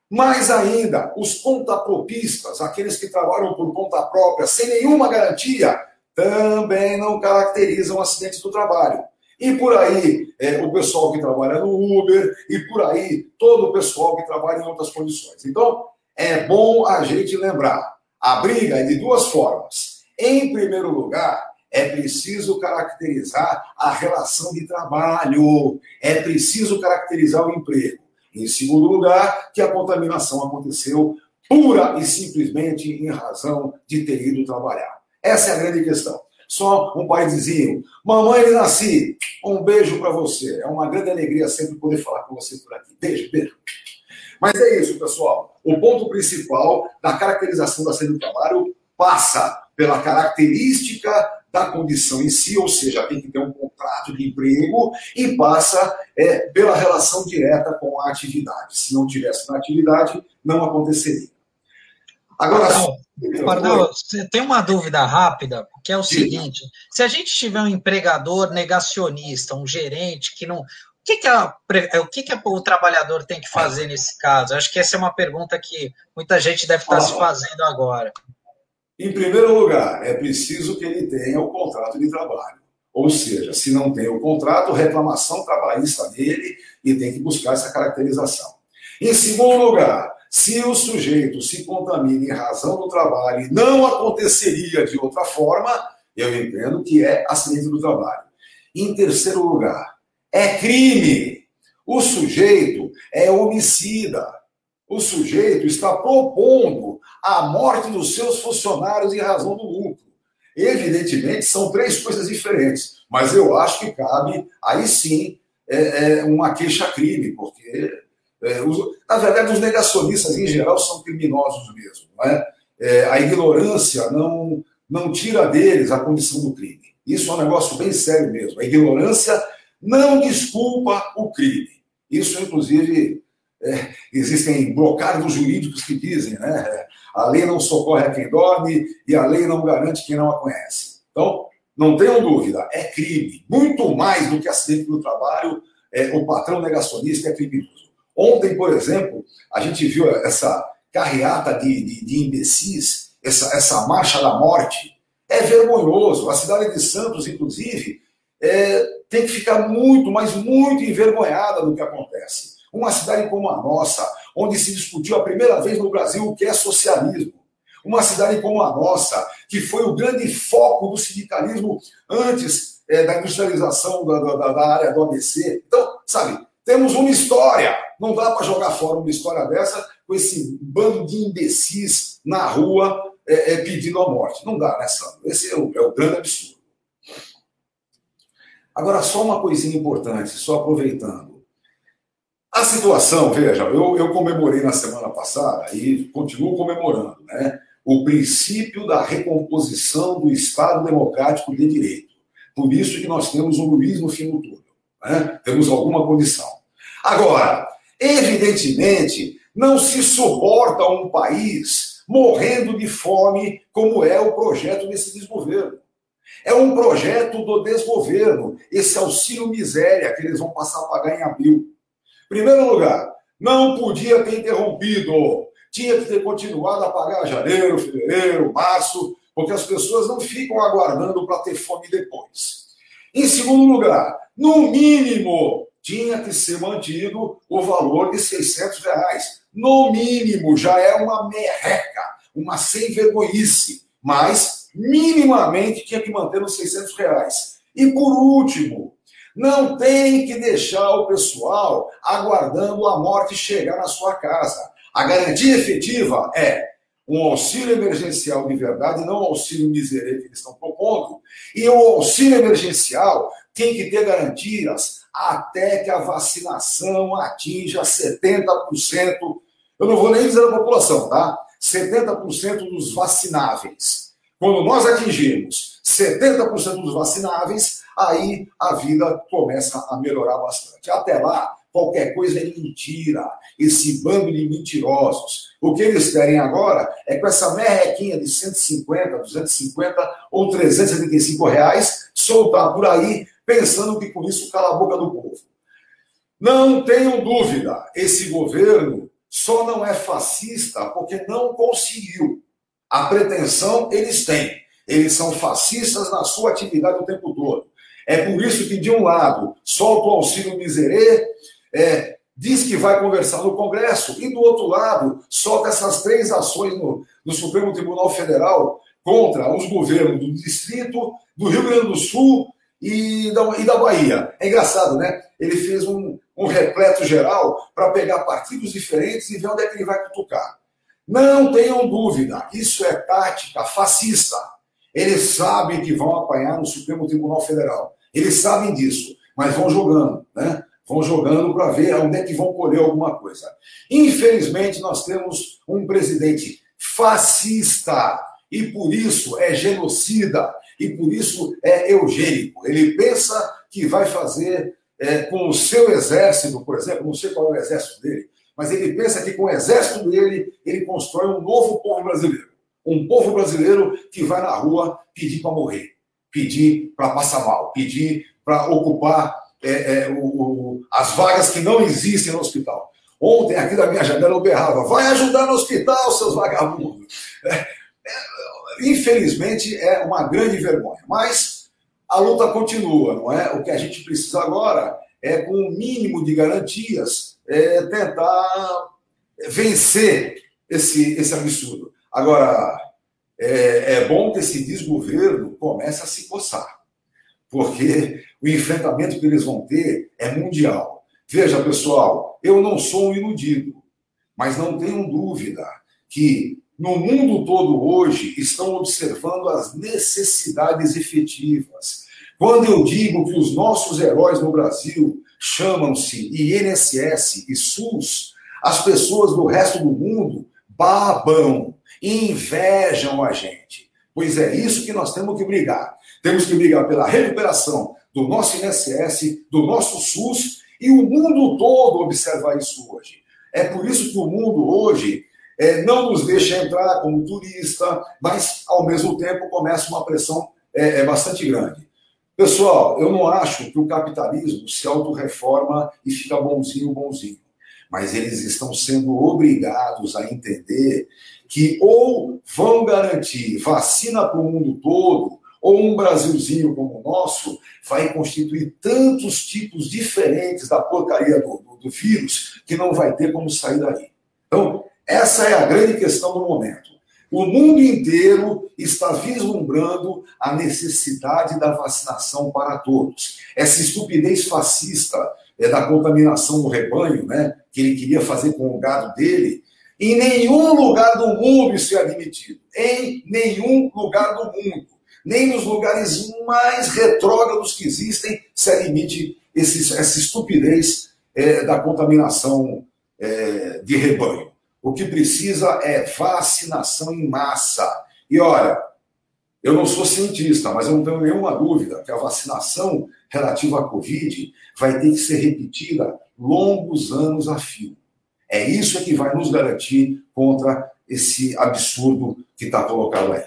Mais ainda, os pontapropistas, aqueles que trabalham por conta própria, sem nenhuma garantia, também não caracterizam acidentes do trabalho. E por aí, é, o pessoal que trabalha no Uber, e por aí, todo o pessoal que trabalha em outras condições. Então, é bom a gente lembrar: a briga é de duas formas. Em primeiro lugar, é preciso caracterizar a relação de trabalho, é preciso caracterizar o emprego. Em segundo lugar, que a contaminação aconteceu pura e simplesmente em razão de ter ido trabalhar. Essa é a grande questão só um paizinho. Mamãe, nasci. Um beijo para você. É uma grande alegria sempre poder falar com você por aqui. Beijo, beijo. Mas é isso, pessoal. O ponto principal da caracterização da saída do trabalho passa pela característica da condição em si, ou seja, tem que ter um contrato de emprego, e passa é, pela relação direta com a atividade. Se não tivesse na atividade, não aconteceria. Agora, Pardal, tem uma dúvida rápida, que é o seguinte: se a gente tiver um empregador negacionista, um gerente que não. O que, que, a, o, que, que o trabalhador tem que fazer nesse caso? Acho que essa é uma pergunta que muita gente deve estar se fazendo agora. Em primeiro lugar, é preciso que ele tenha o contrato de trabalho. Ou seja, se não tem o contrato, reclamação trabalhista dele e tem que buscar essa caracterização. Em segundo lugar, se o sujeito se contamina em razão do trabalho e não aconteceria de outra forma, eu entendo que é acidente do trabalho. Em terceiro lugar, é crime. O sujeito é homicida. O sujeito está propondo a morte dos seus funcionários em razão do lucro. Evidentemente, são três coisas diferentes, mas eu acho que cabe, aí sim, é, é uma queixa-crime, porque é, os, na verdade, os negacionistas, em geral, são criminosos mesmo. É? É, a ignorância não, não tira deles a condição do crime. Isso é um negócio bem sério mesmo. A ignorância não desculpa o crime. Isso, inclusive, é, existem blocados jurídicos que dizem, né? A lei não socorre a quem dorme e a lei não garante quem não a conhece. Então, não tenham dúvida, é crime. Muito mais do que acidente no trabalho, é, o patrão negacionista é criminoso. Ontem, por exemplo, a gente viu essa carreata de, de, de imbecis, essa, essa marcha da morte. É vergonhoso. A cidade de Santos, inclusive, é, tem que ficar muito, mas muito envergonhada do que acontece. Uma cidade como a nossa, onde se discutiu a primeira vez no Brasil o que é socialismo. Uma cidade como a nossa, que foi o grande foco do sindicalismo antes é, da industrialização da, da, da, área do ABC. Então, sabe, temos uma história. Não dá para jogar fora uma história dessa com esse bando de imbecis na rua é, é, pedindo a morte. Não dá, né, Sandro? Esse é o, é o grande absurdo. Agora, só uma coisinha importante, só aproveitando. A situação, veja, eu, eu comemorei na semana passada e continuo comemorando, né? O princípio da recomposição do Estado Democrático de Direito. Por isso que nós temos um Luiz no fim do túnel. Né? Temos alguma condição. Agora, evidentemente, não se suporta um país morrendo de fome, como é o projeto desse desgoverno. É um projeto do desgoverno, esse auxílio miséria que eles vão passar a pagar em abril. Primeiro lugar, não podia ter interrompido, tinha que ter continuado a pagar janeiro, fevereiro, março, porque as pessoas não ficam aguardando para ter fome depois. Em segundo lugar, no mínimo, tinha que ser mantido o valor de 600 reais. No mínimo, já é uma merreca, uma sem vergonhice, mas minimamente tinha que manter nos 600 reais. E por último, não tem que deixar o pessoal aguardando a morte chegar na sua casa. A garantia efetiva é um auxílio emergencial de verdade, não o auxílio miserê que eles estão propondo. E o auxílio emergencial tem que ter garantias até que a vacinação atinja 70%. Eu não vou nem dizer a população, tá? 70% dos vacináveis. Quando nós atingirmos 70% dos vacináveis, aí a vida começa a melhorar bastante. Até lá, qualquer coisa é mentira. Esse bando de mentirosos. O que eles querem agora é com essa merrequinha de 150, 250 ou 375 reais, soltar por aí, pensando que com isso cala a boca do povo. Não tenham dúvida, esse governo só não é fascista porque não conseguiu. A pretensão eles têm. Eles são fascistas na sua atividade o tempo todo. É por isso que, de um lado, solta o auxílio miserê, é, diz que vai conversar no Congresso, e do outro lado, solta essas três ações no, no Supremo Tribunal Federal contra os governos do Distrito, do Rio Grande do Sul e da, e da Bahia. É engraçado, né? Ele fez um, um repleto geral para pegar partidos diferentes e ver onde é que ele vai cutucar. Não tenham dúvida, isso é tática fascista. Eles sabem que vão apanhar no Supremo Tribunal Federal. Eles sabem disso, mas vão jogando, né? Vão jogando para ver onde é que vão colher alguma coisa. Infelizmente, nós temos um presidente fascista e por isso é genocida e por isso é eugênico. Ele pensa que vai fazer é, com o seu exército, por exemplo, não sei qual é o exército dele, mas ele pensa que com o exército dele, ele constrói um novo povo brasileiro. Um povo brasileiro que vai na rua pedir para morrer, pedir para passar mal, pedir para ocupar é, é, o, o, as vagas que não existem no hospital. Ontem, aqui da minha janela, eu berrava: vai ajudar no hospital, seus vagabundos. É, é, infelizmente, é uma grande vergonha. Mas a luta continua, não é? O que a gente precisa agora é, com o um mínimo de garantias, é, tentar vencer esse, esse absurdo. Agora, é, é bom que esse desgoverno comece a se coçar, porque o enfrentamento que eles vão ter é mundial. Veja, pessoal, eu não sou um iludido, mas não tenho dúvida que no mundo todo hoje estão observando as necessidades efetivas. Quando eu digo que os nossos heróis no Brasil chamam-se INSS e SUS, as pessoas do resto do mundo babam, invejam a gente. Pois é isso que nós temos que brigar. Temos que brigar pela recuperação do nosso INSS, do nosso SUS, e o mundo todo observa isso hoje. É por isso que o mundo hoje é, não nos deixa entrar como turista, mas ao mesmo tempo começa uma pressão é, é bastante grande. Pessoal, eu não acho que o capitalismo se autorreforma e fica bonzinho, bonzinho. mas eles estão sendo obrigados a entender que ou vão garantir vacina para o mundo todo, ou um Brasilzinho como o nosso vai constituir tantos tipos diferentes da porcaria do, do, do vírus que não vai ter como sair daí. Então, essa é a grande questão do momento. O mundo inteiro está vislumbrando a necessidade da vacinação para todos. Essa estupidez fascista é, da contaminação do rebanho, né, que ele queria fazer com o gado dele, em nenhum lugar do mundo isso é admitido. Em nenhum lugar do mundo. Nem nos lugares mais retrógrados que existem se admite esse, essa estupidez é, da contaminação é, de rebanho. O que precisa é vacinação em massa. E olha, eu não sou cientista, mas eu não tenho nenhuma dúvida que a vacinação relativa à Covid vai ter que ser repetida longos anos a fio. É isso que vai nos garantir contra esse absurdo que está colocado aí.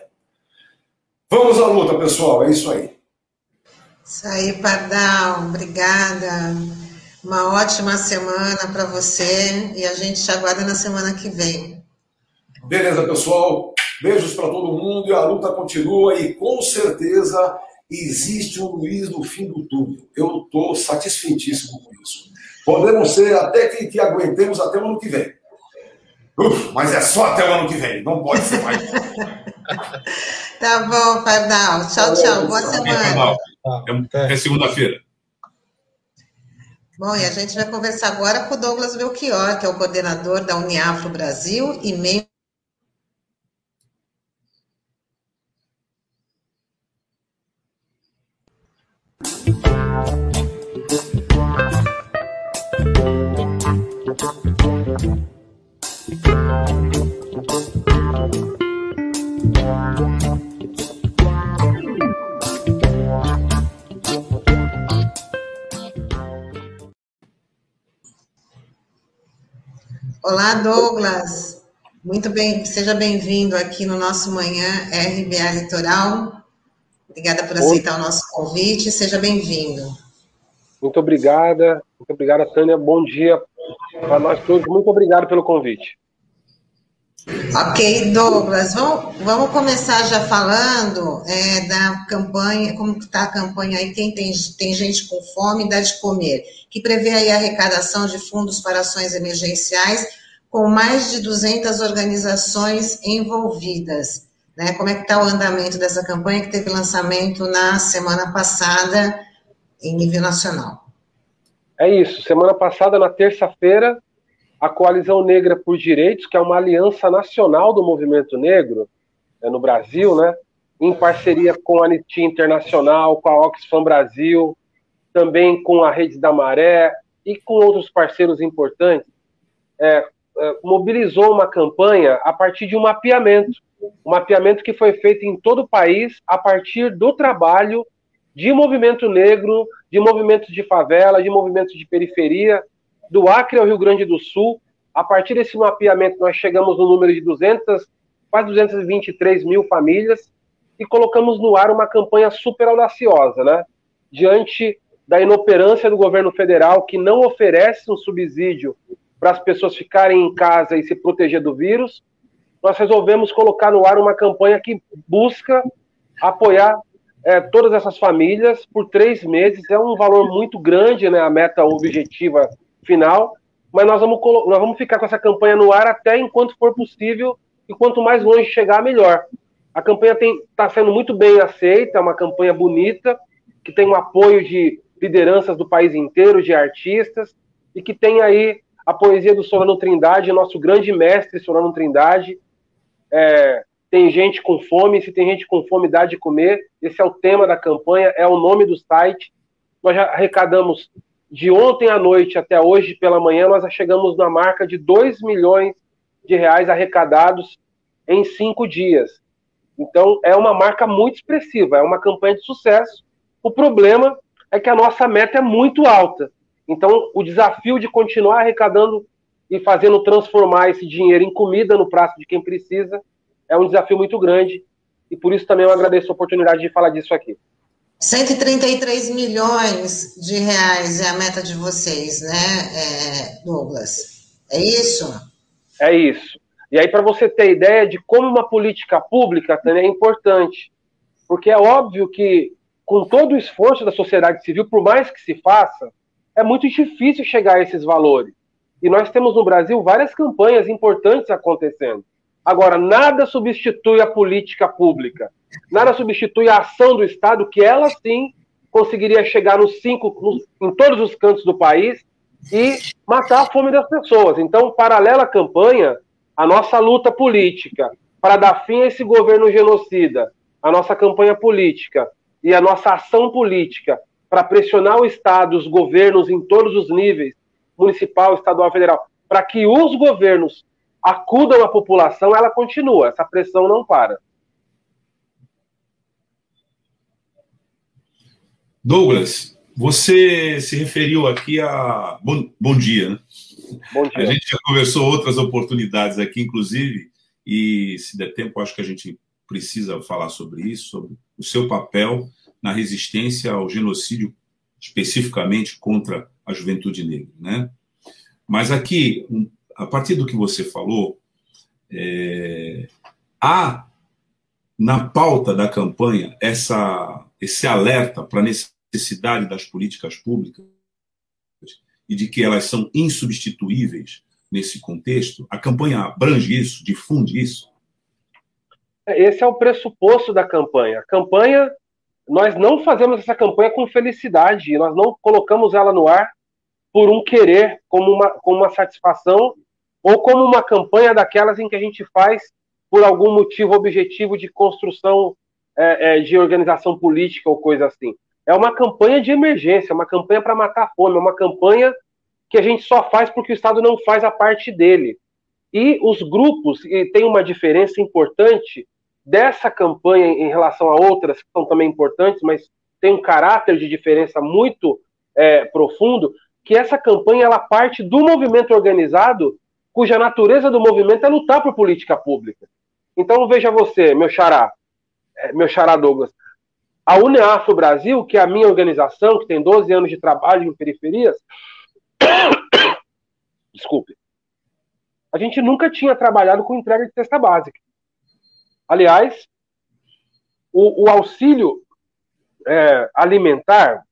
Vamos à luta, pessoal. É isso aí. Isso aí, Pardal. Obrigada. Uma ótima semana para você e a gente te aguarda na semana que vem. Beleza, pessoal. Beijos para todo mundo e a luta continua e com certeza existe um Luiz no fim do túnel. Eu estou satisfeitíssimo com isso. Podemos ser até que, que aguentemos até o ano que vem. Uf, mas é só até o ano que vem, não pode ser mais. tá bom, Pardal. Tchau, tchau. Boa semana. É, é segunda-feira. Bom, e a gente vai conversar agora com o Douglas Belchior, que é o coordenador da Uniafro Brasil e membro Olá, Douglas. Muito bem, seja bem-vindo aqui no nosso Manhã RBA Litoral. Obrigada por aceitar Oi. o nosso convite, seja bem-vindo. Muito obrigada, muito obrigada, Tânia. Bom dia para nós todos. Muito obrigado pelo convite. Ok, Douglas, vamos, vamos começar já falando é, da campanha, como está a campanha aí, quem tem, tem gente com fome, dá de comer, que prevê aí a arrecadação de fundos para ações emergenciais, com mais de 200 organizações envolvidas. Né? Como é que está o andamento dessa campanha que teve lançamento na semana passada em nível nacional? É isso, semana passada, na terça-feira, a Coalizão Negra por Direitos, que é uma aliança nacional do movimento negro é, no Brasil, né, em parceria com a Anistia Internacional, com a Oxfam Brasil, também com a Rede da Maré e com outros parceiros importantes, é, é, mobilizou uma campanha a partir de um mapeamento, um mapeamento que foi feito em todo o país a partir do trabalho de movimento negro, de movimentos de favela, de movimentos de periferia, do Acre ao Rio Grande do Sul. A partir desse mapeamento, nós chegamos no número de 200, quase 223 mil famílias e colocamos no ar uma campanha super audaciosa, né? Diante da inoperância do governo federal, que não oferece um subsídio para as pessoas ficarem em casa e se proteger do vírus, nós resolvemos colocar no ar uma campanha que busca apoiar é, todas essas famílias por três meses. É um valor muito grande, né? A meta objetiva final, mas nós vamos, nós vamos ficar com essa campanha no ar até enquanto for possível e quanto mais longe chegar, melhor. A campanha está sendo muito bem aceita, é uma campanha bonita, que tem o apoio de lideranças do país inteiro, de artistas, e que tem aí a poesia do Solano Trindade, nosso grande mestre Solano Trindade. É, tem gente com fome, se tem gente com fome, dá de comer. Esse é o tema da campanha, é o nome do site. Nós já arrecadamos de ontem à noite até hoje pela manhã, nós chegamos na marca de 2 milhões de reais arrecadados em cinco dias. Então, é uma marca muito expressiva, é uma campanha de sucesso. O problema é que a nossa meta é muito alta. Então, o desafio de continuar arrecadando e fazendo transformar esse dinheiro em comida no prato de quem precisa é um desafio muito grande. E por isso também eu agradeço a oportunidade de falar disso aqui. 133 milhões de reais é a meta de vocês, né, é, Douglas? É isso? É isso. E aí, para você ter ideia de como uma política pública também é importante. Porque é óbvio que, com todo o esforço da sociedade civil, por mais que se faça, é muito difícil chegar a esses valores. E nós temos no Brasil várias campanhas importantes acontecendo. Agora, nada substitui a política pública, nada substitui a ação do Estado, que ela sim conseguiria chegar nos cinco, nos, em todos os cantos do país e matar a fome das pessoas. Então, paralela à campanha, a nossa luta política para dar fim a esse governo genocida, a nossa campanha política e a nossa ação política para pressionar o Estado, os governos em todos os níveis, municipal, estadual, federal, para que os governos acudam à população, ela continua, essa pressão não para. Douglas, você se referiu aqui a. Bom, bom dia, né? Bom dia. A gente já conversou outras oportunidades aqui, inclusive, e se der tempo, acho que a gente precisa falar sobre isso, sobre o seu papel na resistência ao genocídio, especificamente contra a juventude negra, né? Mas aqui, a partir do que você falou, é, há na pauta da campanha essa, esse alerta para a necessidade das políticas públicas e de que elas são insubstituíveis nesse contexto? A campanha abrange isso, difunde isso? Esse é o pressuposto da campanha. A campanha, nós não fazemos essa campanha com felicidade, nós não colocamos ela no ar por um querer, como uma, como uma satisfação, ou como uma campanha daquelas em que a gente faz por algum motivo objetivo de construção é, é, de organização política ou coisa assim. É uma campanha de emergência, uma campanha para matar a fome, uma campanha que a gente só faz porque o Estado não faz a parte dele. E os grupos, e tem uma diferença importante dessa campanha em relação a outras que são também importantes, mas tem um caráter de diferença muito é, profundo, que essa campanha ela parte do movimento organizado, cuja natureza do movimento é lutar por política pública. Então veja você, meu xará, é, meu xará Douglas, a UNEAFRO Brasil, que é a minha organização, que tem 12 anos de trabalho em periferias, desculpe, a gente nunca tinha trabalhado com entrega de cesta básica. Aliás, o, o auxílio é, alimentar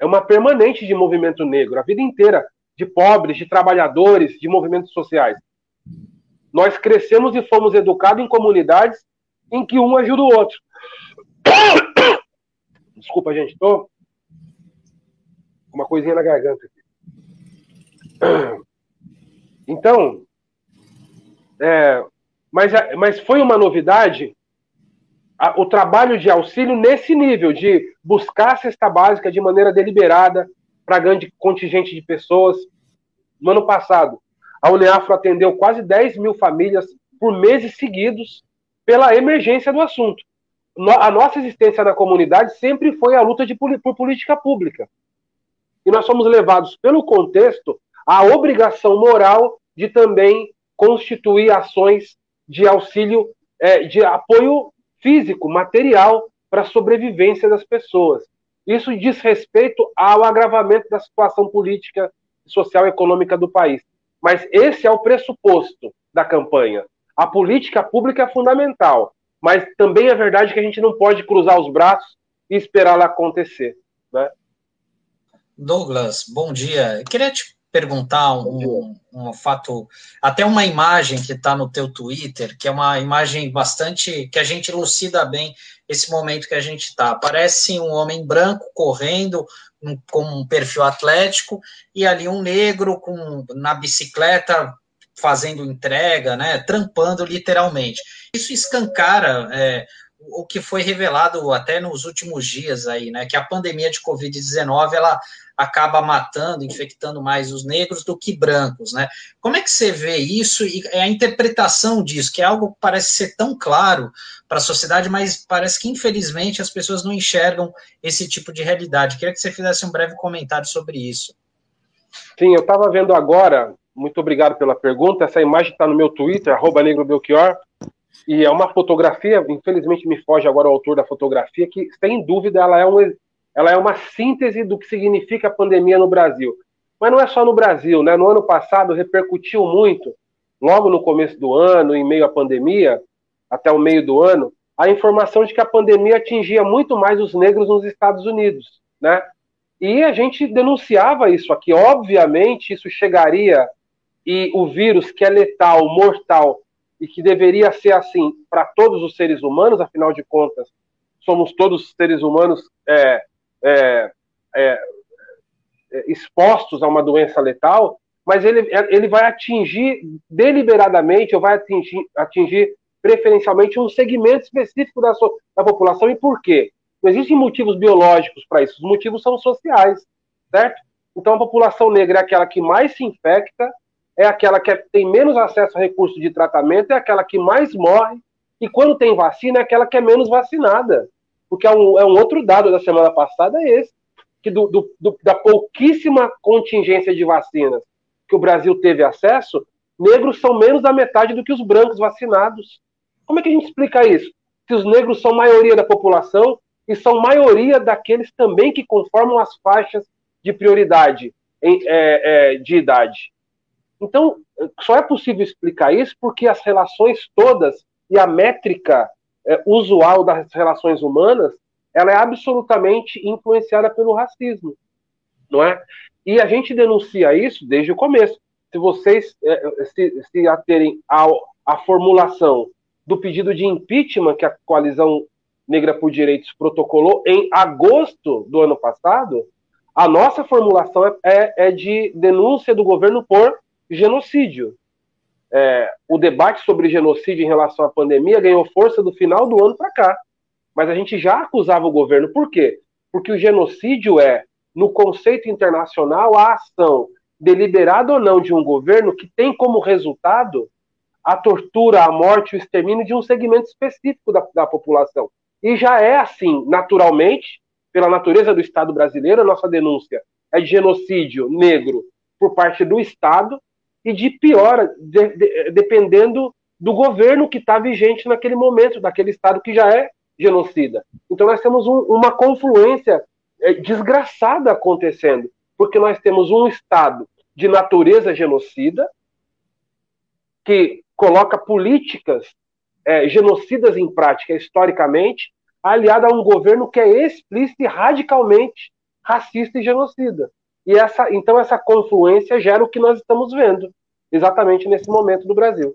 é uma permanente de movimento negro, a vida inteira, de pobres, de trabalhadores, de movimentos sociais. Nós crescemos e fomos educados em comunidades em que um ajuda o outro. Desculpa, gente, com uma coisinha na garganta aqui. Então, é, mas, mas foi uma novidade a, o trabalho de auxílio nesse nível, de buscar a cesta básica de maneira deliberada para grande contingente de pessoas. No ano passado, a Uneafro atendeu quase 10 mil famílias por meses seguidos pela emergência do assunto. A nossa existência na comunidade sempre foi a luta de, por política pública. E nós somos levados pelo contexto à obrigação moral de também constituir ações de auxílio, é, de apoio físico, material para a sobrevivência das pessoas. Isso diz respeito ao agravamento da situação política, social e econômica do país. Mas esse é o pressuposto da campanha. A política pública é fundamental, mas também é verdade que a gente não pode cruzar os braços e esperar ela acontecer. Né? Douglas, bom dia. Eu queria te perguntar um, um, fato, até uma imagem que está no teu Twitter, que é uma imagem bastante que a gente elucida bem esse momento que a gente está. Parece um homem branco correndo um, com um perfil atlético e ali um negro com na bicicleta fazendo entrega, né, trampando literalmente. Isso escancara é, o que foi revelado até nos últimos dias aí, né, que a pandemia de Covid-19 ela acaba matando, infectando mais os negros do que brancos, né? Como é que você vê isso e a interpretação disso, que é algo que parece ser tão claro para a sociedade, mas parece que infelizmente as pessoas não enxergam esse tipo de realidade. Queria que você fizesse um breve comentário sobre isso. Sim, eu estava vendo agora, muito obrigado pela pergunta. Essa imagem está no meu Twitter, arroba Negro Belchior, e é uma fotografia, infelizmente me foge agora o autor da fotografia, que sem dúvida ela é um ela é uma síntese do que significa a pandemia no Brasil. Mas não é só no Brasil, né? No ano passado repercutiu muito, logo no começo do ano, em meio à pandemia, até o meio do ano, a informação de que a pandemia atingia muito mais os negros nos Estados Unidos, né? E a gente denunciava isso aqui. Obviamente, isso chegaria e o vírus, que é letal, mortal, e que deveria ser assim para todos os seres humanos, afinal de contas, somos todos seres humanos é, é, é, é expostos a uma doença letal, mas ele, ele vai atingir deliberadamente, ou vai atingir, atingir preferencialmente um segmento específico da, da população. E por quê? Não existem motivos biológicos para isso, os motivos são sociais, certo? Então a população negra é aquela que mais se infecta, é aquela que tem menos acesso a recursos de tratamento, é aquela que mais morre, e quando tem vacina, é aquela que é menos vacinada. Porque é um, é um outro dado da semana passada, é esse, que do, do, do, da pouquíssima contingência de vacinas que o Brasil teve acesso, negros são menos da metade do que os brancos vacinados. Como é que a gente explica isso? Se os negros são maioria da população e são maioria daqueles também que conformam as faixas de prioridade em, é, é, de idade. Então, só é possível explicar isso porque as relações todas e a métrica é, usual das relações humanas, ela é absolutamente influenciada pelo racismo, não é? E a gente denuncia isso desde o começo. Se vocês é, se, se aterem à formulação do pedido de impeachment que a coalizão Negra por Direitos protocolou em agosto do ano passado, a nossa formulação é, é, é de denúncia do governo por genocídio. É, o debate sobre genocídio em relação à pandemia ganhou força do final do ano para cá. Mas a gente já acusava o governo. Por quê? Porque o genocídio é, no conceito internacional, a ação deliberada ou não de um governo que tem como resultado a tortura, a morte, o extermínio de um segmento específico da, da população. E já é assim, naturalmente, pela natureza do Estado brasileiro, a nossa denúncia é de genocídio negro por parte do Estado e de pior, de, de, dependendo do governo que está vigente naquele momento, daquele Estado que já é genocida. Então nós temos um, uma confluência é, desgraçada acontecendo, porque nós temos um Estado de natureza genocida, que coloca políticas é, genocidas em prática historicamente, aliado a um governo que é explícito e radicalmente racista e genocida. E essa, então essa confluência gera o que nós estamos vendo exatamente nesse momento do Brasil.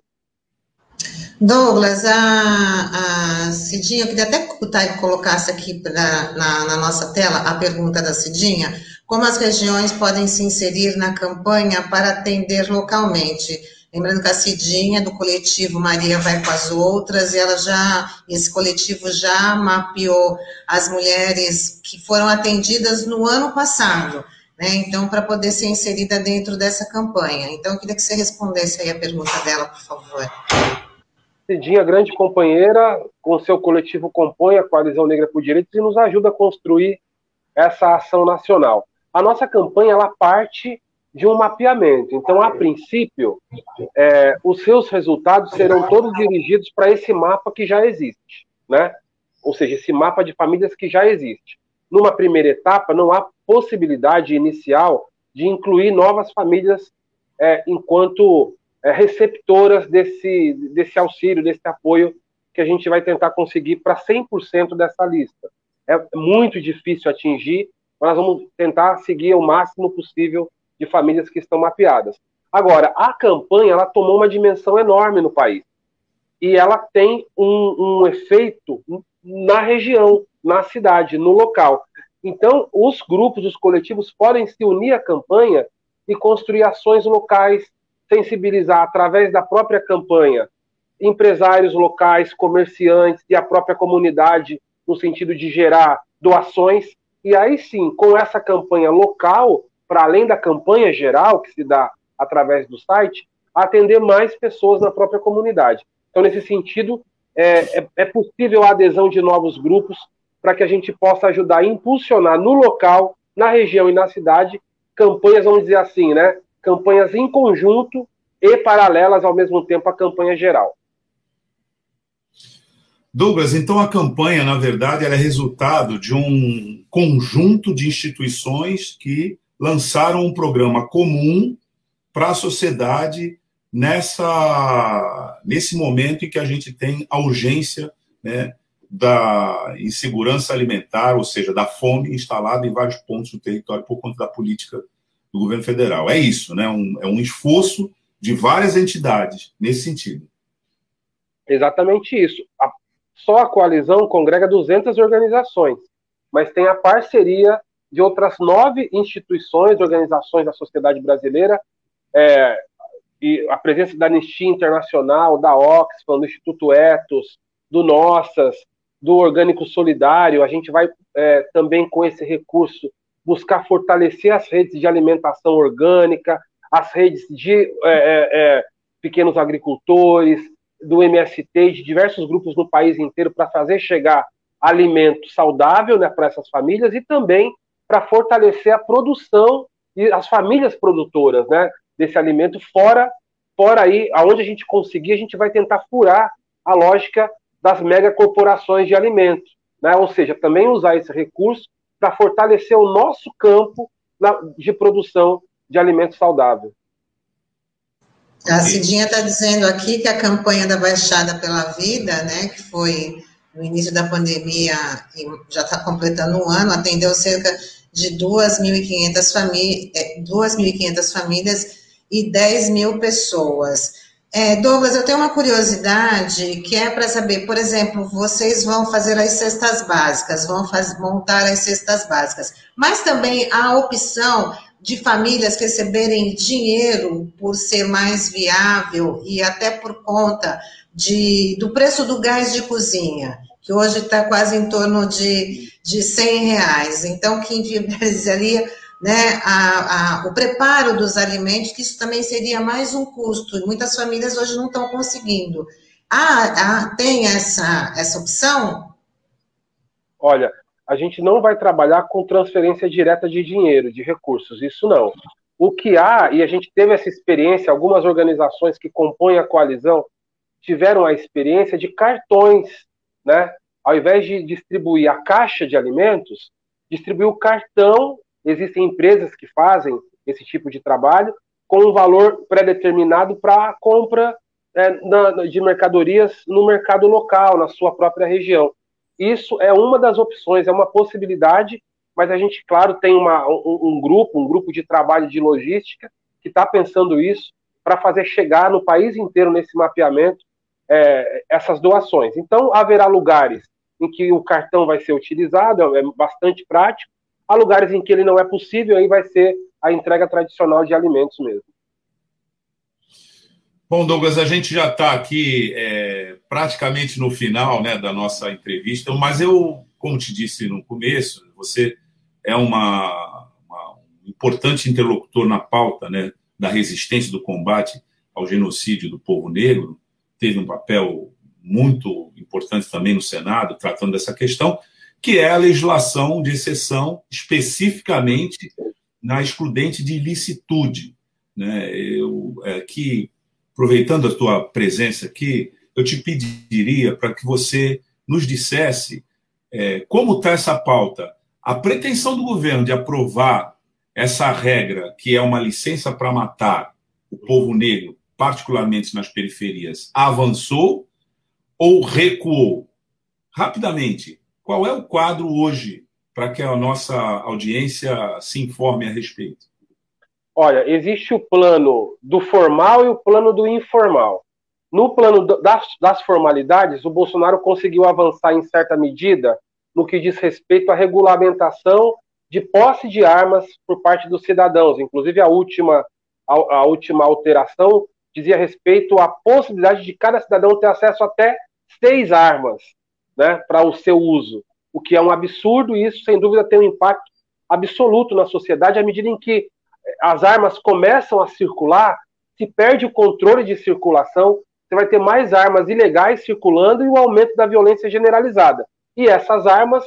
Douglas, a, a Cidinha, eu queria até que o colocasse aqui pra, na, na nossa tela a pergunta da Cidinha, como as regiões podem se inserir na campanha para atender localmente? Lembrando que a Cidinha, do coletivo Maria Vai com as Outras, e ela já, esse coletivo já mapeou as mulheres que foram atendidas no ano passado, né? Então, para poder ser inserida dentro dessa campanha. Então, eu queria que você respondesse aí a pergunta dela, por favor. Cidinha, grande companheira, com seu coletivo compõe a Coalizão Negra por Direitos e nos ajuda a construir essa ação nacional. A nossa campanha, ela parte de um mapeamento. Então, a princípio, é, os seus resultados serão todos dirigidos para esse mapa que já existe, né? Ou seja, esse mapa de famílias que já existe. Numa primeira etapa, não há possibilidade inicial de incluir novas famílias é, enquanto é, receptoras desse, desse auxílio, desse apoio que a gente vai tentar conseguir para 100% dessa lista. É muito difícil atingir, mas nós vamos tentar seguir o máximo possível de famílias que estão mapeadas. Agora, a campanha ela tomou uma dimensão enorme no país e ela tem um, um efeito na região, na cidade, no local. Então, os grupos, os coletivos podem se unir à campanha e construir ações locais, sensibilizar através da própria campanha empresários locais, comerciantes e a própria comunidade, no sentido de gerar doações. E aí sim, com essa campanha local, para além da campanha geral que se dá através do site, atender mais pessoas na própria comunidade. Então, nesse sentido, é, é, é possível a adesão de novos grupos para que a gente possa ajudar a impulsionar no local, na região e na cidade, campanhas, vamos dizer assim, né? Campanhas em conjunto e paralelas ao mesmo tempo à campanha geral. Douglas, então a campanha, na verdade, é resultado de um conjunto de instituições que lançaram um programa comum para a sociedade nessa nesse momento em que a gente tem a urgência né, da insegurança alimentar, ou seja, da fome instalada em vários pontos do território por conta da política do governo federal. É isso, né? Um, é um esforço de várias entidades nesse sentido. Exatamente isso. A, só a coalizão congrega 200 organizações, mas tem a parceria de outras nove instituições, organizações da sociedade brasileira, é, e a presença da Anistia Internacional, da Oxfam, do Instituto Etos, do Nossas, do Orgânico Solidário. A gente vai é, também, com esse recurso, buscar fortalecer as redes de alimentação orgânica, as redes de é, é, é pequenos agricultores, do MST, de diversos grupos no país inteiro, para fazer chegar alimento saudável né, para essas famílias e também para fortalecer a produção e as famílias produtoras né, desse alimento fora, fora aí, aonde a gente conseguir, a gente vai tentar furar a lógica das megacorporações de alimentos, né? ou seja, também usar esse recurso para fortalecer o nosso campo de produção de alimento saudável. A Cidinha está dizendo aqui que a campanha da Baixada pela Vida, né, que foi no início da pandemia, já está completando um ano, atendeu cerca de 2.500 famí 2.500 famílias e 10 mil pessoas. É, Douglas, eu tenho uma curiosidade que é para saber, por exemplo, vocês vão fazer as cestas básicas, vão faz, montar as cestas básicas, mas também a opção de famílias receberem dinheiro por ser mais viável e até por conta de, do preço do gás de cozinha, que hoje está quase em torno de, de 100 reais. Então, que inviabilizaria né, a, a, o preparo dos alimentos, que isso também seria mais um custo, muitas famílias hoje não estão conseguindo. Ah, ah, tem essa, essa opção? Olha, a gente não vai trabalhar com transferência direta de dinheiro, de recursos, isso não. O que há, e a gente teve essa experiência, algumas organizações que compõem a coalizão tiveram a experiência de cartões, né? Ao invés de distribuir a caixa de alimentos, distribuir o cartão existem empresas que fazem esse tipo de trabalho com um valor pré-determinado para compra é, na, de mercadorias no mercado local, na sua própria região. Isso é uma das opções, é uma possibilidade, mas a gente, claro, tem uma, um, um grupo, um grupo de trabalho de logística que está pensando isso para fazer chegar no país inteiro nesse mapeamento é, essas doações. Então, haverá lugares em que o cartão vai ser utilizado, é bastante prático, Há lugares em que ele não é possível, aí vai ser a entrega tradicional de alimentos mesmo. Bom, Douglas, a gente já está aqui é, praticamente no final né, da nossa entrevista, mas eu, como te disse no começo, você é uma, uma, um importante interlocutor na pauta né, da resistência do combate ao genocídio do povo negro, teve um papel muito importante também no Senado, tratando dessa questão que é a legislação de exceção, especificamente na excludente de ilicitude. Né? Eu, é, que, aproveitando a tua presença aqui, eu te pediria para que você nos dissesse é, como está essa pauta. A pretensão do governo de aprovar essa regra, que é uma licença para matar o povo negro, particularmente nas periferias, avançou ou recuou? Rapidamente, qual é o quadro hoje para que a nossa audiência se informe a respeito? Olha, existe o plano do formal e o plano do informal. No plano das, das formalidades, o Bolsonaro conseguiu avançar em certa medida no que diz respeito à regulamentação de posse de armas por parte dos cidadãos. Inclusive, a última, a, a última alteração dizia respeito à possibilidade de cada cidadão ter acesso até seis armas né, para o seu uso, o que é um absurdo e isso, sem dúvida, tem um impacto absoluto na sociedade à medida em que eh, as armas começam a circular, se perde o controle de circulação, você vai ter mais armas ilegais circulando e o aumento da violência generalizada. E essas armas,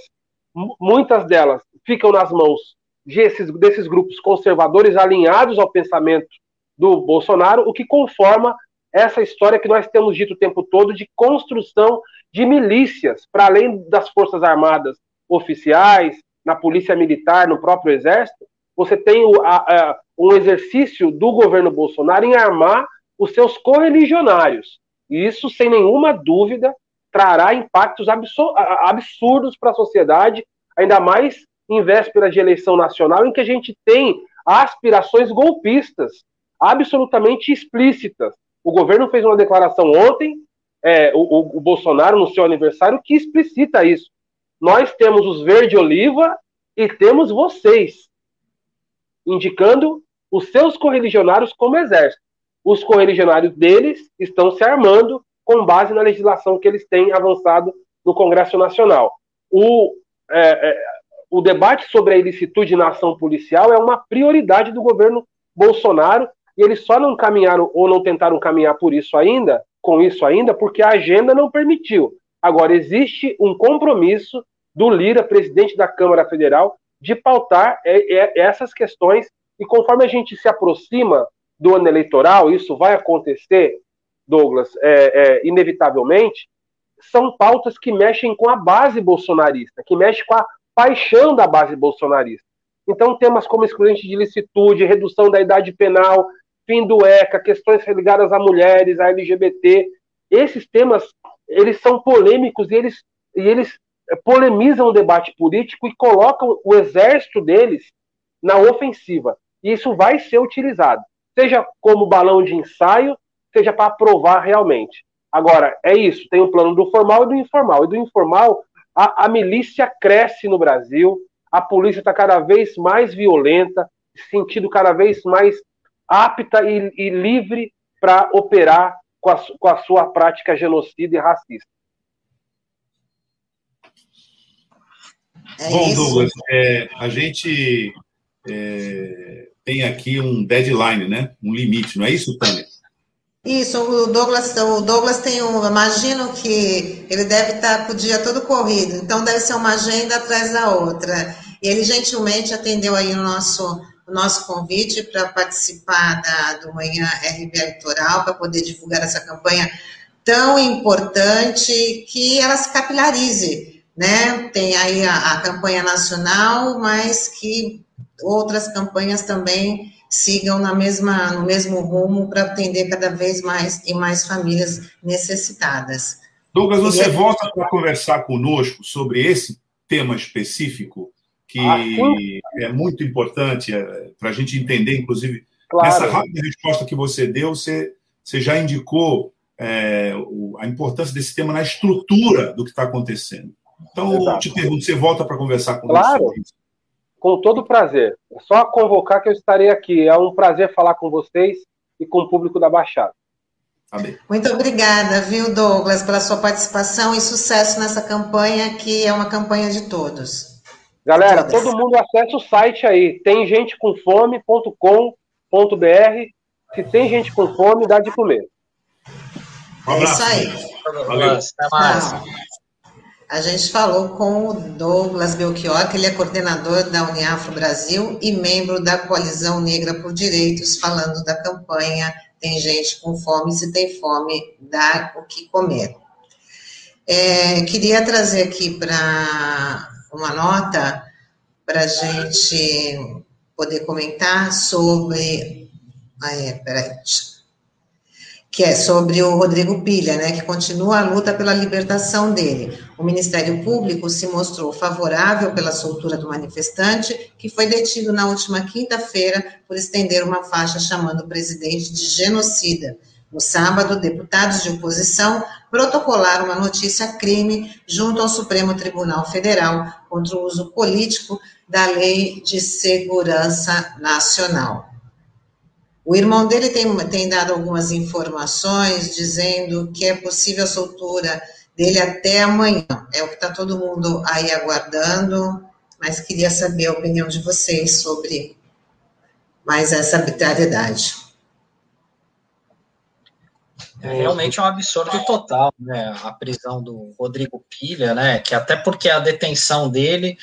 muitas delas, ficam nas mãos desses, desses grupos conservadores alinhados ao pensamento do Bolsonaro, o que conforma essa história que nós temos dito o tempo todo de construção de milícias, para além das Forças Armadas oficiais, na Polícia Militar, no próprio Exército, você tem o, a, a, um exercício do governo Bolsonaro em armar os seus correligionários. E isso, sem nenhuma dúvida, trará impactos absurdos para a sociedade, ainda mais em vésperas de eleição nacional, em que a gente tem aspirações golpistas absolutamente explícitas. O governo fez uma declaração ontem, é, o, o, Bolsonaro, no seu aniversário, que explicita isso. Nós temos os verde-oliva e temos vocês, indicando os seus correligionários como exército. Os correligionários deles estão se armando com base na legislação que eles têm avançado no Congresso Nacional. O, é, é, o debate sobre a ilicitude na ação policial é uma prioridade do governo Bolsonaro e eles só não caminharam ou não tentaram caminhar por isso ainda, com isso ainda, porque a agenda não permitiu. Agora, existe um compromisso do Lira, presidente da Câmara Federal, de pautar é, é, essas questões, e conforme a gente se aproxima do ano eleitoral, isso vai acontecer, Douglas, é, é, inevitavelmente, são pautas que mexem com a base bolsonarista, que mexem com a paixão da base bolsonarista. Então, temas como excludente de licitude, redução da idade penal, fim do ECA, questões ligadas a mulheres, a LGBT, esses temas, eles são polêmicos e eles, e eles polemizam o debate político e colocam o exército deles na ofensiva. E isso vai ser utilizado, seja como balão de ensaio, seja para aprovar realmente. Agora, é isso, tem o plano do formal e do informal. E do informal, a, a milícia cresce no Brasil, a polícia está cada vez mais violenta, sentido cada vez mais apta e, e livre para operar com a, com a sua prática genocida e racista. É Bom, isso. Douglas, é, a gente é, tem aqui um deadline, né? Um limite, não é isso, Tânia? Isso, o Douglas, o Douglas tem um, imagino que ele deve estar com o dia todo corrido, então deve ser uma agenda atrás da outra. E ele gentilmente atendeu aí o nosso o nosso convite para participar da, do Manhã RB Eleitoral, para poder divulgar essa campanha tão importante que ela se capilarize, né? Tem aí a, a campanha nacional, mas que outras campanhas também sigam na mesma, no mesmo rumo para atender cada vez mais e mais famílias necessitadas. Douglas, você volta para conversar conosco sobre esse tema específico que ah, é muito importante é, para a gente entender, inclusive, claro. nessa rápida resposta que você deu, você, você já indicou é, o, a importância desse tema na estrutura do que está acontecendo. Então, Exato. te pergunto, você volta para conversar com Claro, com todo prazer. É só convocar que eu estarei aqui. É um prazer falar com vocês e com o público da Baixada. Amém. Muito obrigada, viu, Douglas, pela sua participação e sucesso nessa campanha, que é uma campanha de todos. Galera, todo mundo acessa o site aí, tem gente com fome.com.br. Se tem gente com fome, dá de comer. É isso aí. Valeu. Até mais. A gente falou com o Douglas Belchior, que ele é coordenador da Uniafro Brasil e membro da Coalizão Negra por Direitos, falando da campanha Tem Gente com Fome, se tem fome, dá o que comer. É, queria trazer aqui para uma nota para a gente poder comentar sobre. Ah, é, peraí. Que é sobre o Rodrigo Pilha, né, que continua a luta pela libertação dele. O Ministério Público se mostrou favorável pela soltura do manifestante, que foi detido na última quinta-feira por estender uma faixa chamando o presidente de genocida no sábado, deputados de oposição protocolaram uma notícia-crime junto ao Supremo Tribunal Federal contra o uso político da Lei de Segurança Nacional. O irmão dele tem, tem dado algumas informações dizendo que é possível a soltura dele até amanhã. É o que está todo mundo aí aguardando, mas queria saber a opinião de vocês sobre mais essa arbitrariedade. É realmente é um absurdo total, né? A prisão do Rodrigo Pilha, né? Que até porque a detenção dele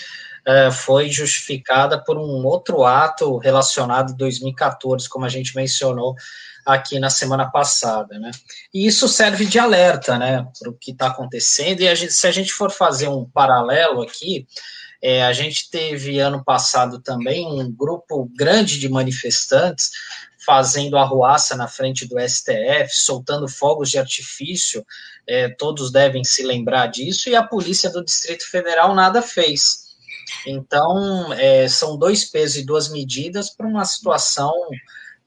é, foi justificada por um outro ato relacionado em 2014, como a gente mencionou aqui na semana passada, né? E isso serve de alerta, né, para o que está acontecendo. E a gente, se a gente for fazer um paralelo aqui, É, a gente teve ano passado também um grupo grande de manifestantes fazendo arruaça na frente do STF, soltando fogos de artifício, é, todos devem se lembrar disso, e a polícia do Distrito Federal nada fez. Então, é, são dois pesos e duas medidas para uma situação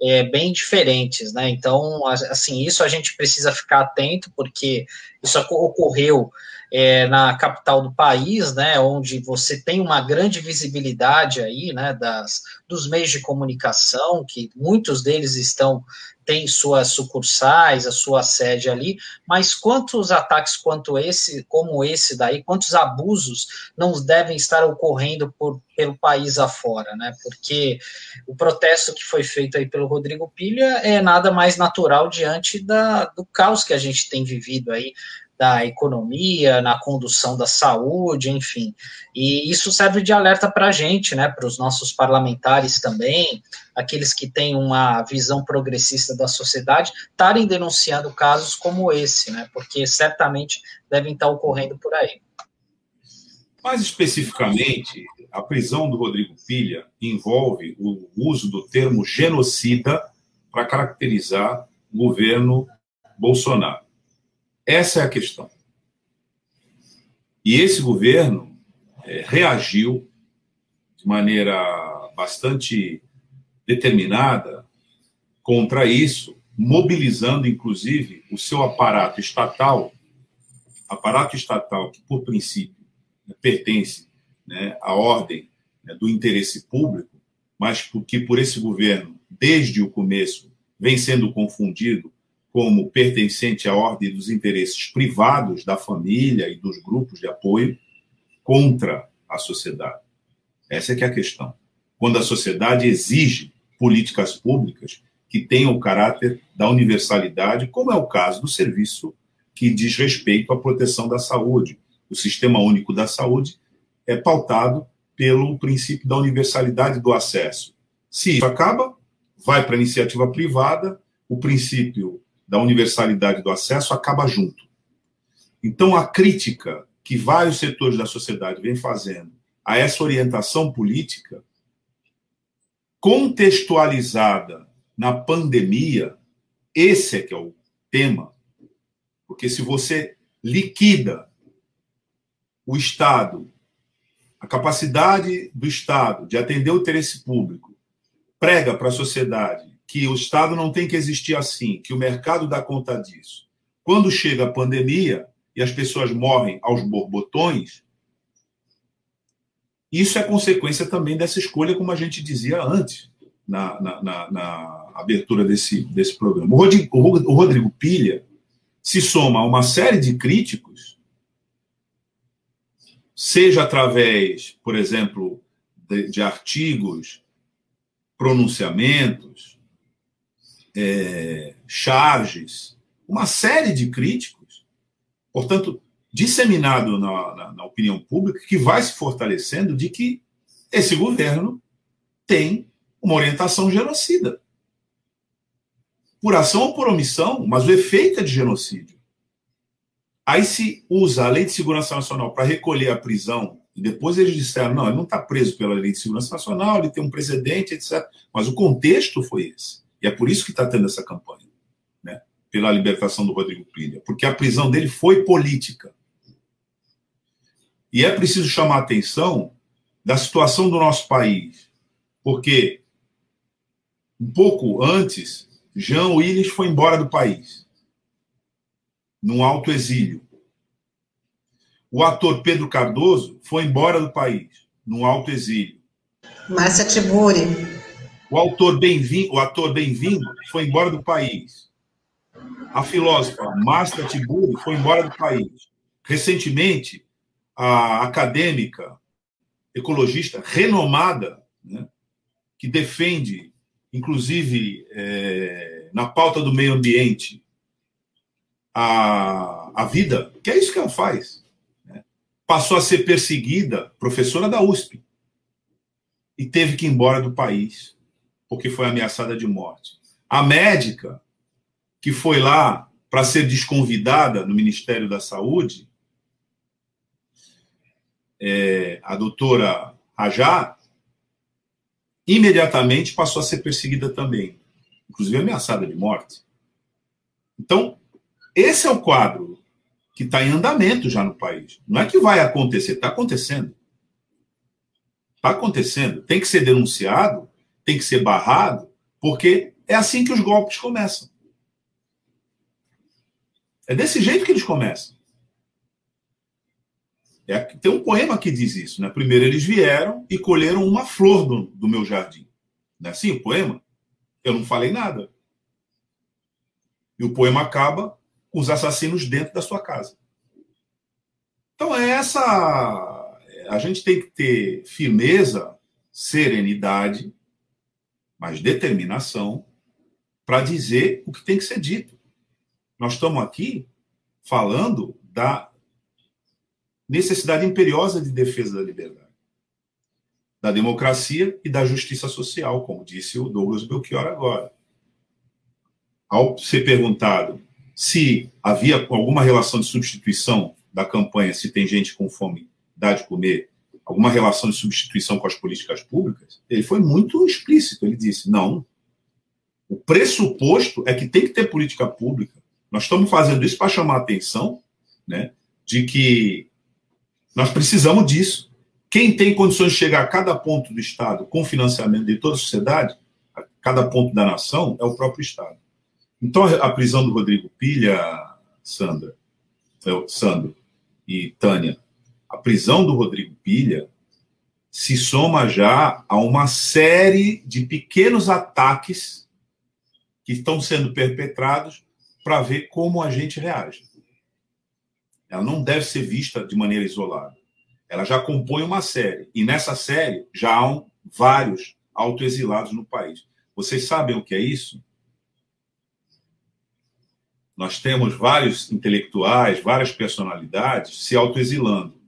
é, bem diferentes, né? Então, assim, isso a gente precisa ficar atento, porque isso ocorreu é, na capital do país, né, onde você tem uma grande visibilidade aí, né, das, dos meios de comunicação, que muitos deles estão têm suas sucursais, a sua sede ali, mas quantos ataques quanto esse, como esse daí, quantos abusos não devem estar ocorrendo por, pelo país afora, né? Porque o protesto que foi feito aí pelo Rodrigo Pilha é nada mais natural diante da, do caos que a gente tem vivido aí da economia, na condução da saúde, enfim. E isso serve de alerta para a gente, né, para os nossos parlamentares também, aqueles que têm uma visão progressista da sociedade, estarem denunciando casos como esse, né, porque certamente devem estar ocorrendo por aí. Mais especificamente, a prisão do Rodrigo Pilha envolve o uso do termo genocida para caracterizar o governo Bolsonaro. Essa é a questão. E esse governo é, reagiu de maneira bastante determinada contra isso, mobilizando inclusive o seu aparato estatal, aparato estatal que, por princípio, né, pertence né, à ordem né, do interesse público, mas que por esse governo, desde o começo, vem sendo confundido como pertencente à ordem dos interesses privados da família e dos grupos de apoio contra a sociedade. Essa é que é a questão. Quando a sociedade exige políticas públicas que tenham o caráter da universalidade, como é o caso do serviço que diz respeito à proteção da saúde. O Sistema Único da Saúde é pautado pelo princípio da universalidade do acesso. Se isso acaba, vai para a iniciativa privada, o princípio da universalidade do acesso acaba junto. Então, a crítica que vários setores da sociedade vêm fazendo a essa orientação política, contextualizada na pandemia, esse é que é o tema. Porque se você liquida o Estado, a capacidade do Estado de atender o interesse público, prega para a sociedade que o Estado não tem que existir assim, que o mercado dá conta disso. Quando chega a pandemia e as pessoas morrem aos borbotões, isso é consequência também dessa escolha, como a gente dizia antes, na, na, na, na abertura desse, desse programa. O Rodrigo, o Rodrigo Pilha se soma a uma série de críticos, seja através, por exemplo, de, de artigos, pronunciamentos, é, charges, uma série de críticos, portanto, disseminado na, na, na opinião pública, que vai se fortalecendo de que esse governo tem uma orientação genocida. Por ação ou por omissão, mas o efeito é de genocídio. Aí se usa a Lei de Segurança Nacional para recolher a prisão, e depois eles disseram: não, ele não está preso pela Lei de Segurança Nacional, ele tem um precedente, etc. Mas o contexto foi esse. E é por isso que está tendo essa campanha, né? pela libertação do Rodrigo Pilha, porque a prisão dele foi política. E é preciso chamar a atenção da situação do nosso país, porque um pouco antes, Jean Willis foi embora do país, num alto exílio. O ator Pedro Cardoso foi embora do país, num alto exílio. Márcia Tiburi o autor bem-vindo, o ator bem-vindo foi embora do país. A filósofa Márcia Tiburi foi embora do país. Recentemente, a acadêmica ecologista renomada, né, que defende, inclusive, é, na pauta do meio ambiente, a, a vida, que é isso que ela faz. Né, passou a ser perseguida, professora da USP, e teve que ir embora do país porque foi ameaçada de morte. A médica, que foi lá para ser desconvidada no Ministério da Saúde, é, a doutora Rajá, imediatamente passou a ser perseguida também, inclusive ameaçada de morte. Então, esse é o quadro que está em andamento já no país. Não é que vai acontecer, está acontecendo. Está acontecendo. Tem que ser denunciado, tem que ser barrado, porque é assim que os golpes começam. É desse jeito que eles começam. É, tem um poema que diz isso. Né? Primeiro eles vieram e colheram uma flor do, do meu jardim. Não é assim o poema? Eu não falei nada. E o poema acaba com os assassinos dentro da sua casa. Então é essa. A gente tem que ter firmeza, serenidade, mas determinação para dizer o que tem que ser dito. Nós estamos aqui falando da necessidade imperiosa de defesa da liberdade, da democracia e da justiça social, como disse o Douglas Belchior agora. Ao ser perguntado se havia alguma relação de substituição da campanha, se tem gente com fome, dá de comer, alguma relação de substituição com as políticas públicas, ele foi muito explícito. Ele disse: não. O pressuposto é que tem que ter política pública. Nós estamos fazendo isso para chamar a atenção né, de que nós precisamos disso. Quem tem condições de chegar a cada ponto do Estado com financiamento de toda a sociedade, a cada ponto da nação, é o próprio Estado. Então, a prisão do Rodrigo Pilha, Sandra, Sandro e Tânia, a prisão do Rodrigo Pilha se soma já a uma série de pequenos ataques que estão sendo perpetrados para ver como a gente reage. Ela não deve ser vista de maneira isolada. Ela já compõe uma série. E nessa série já há um, vários autoexilados no país. Vocês sabem o que é isso? Nós temos vários intelectuais, várias personalidades se autoexilando.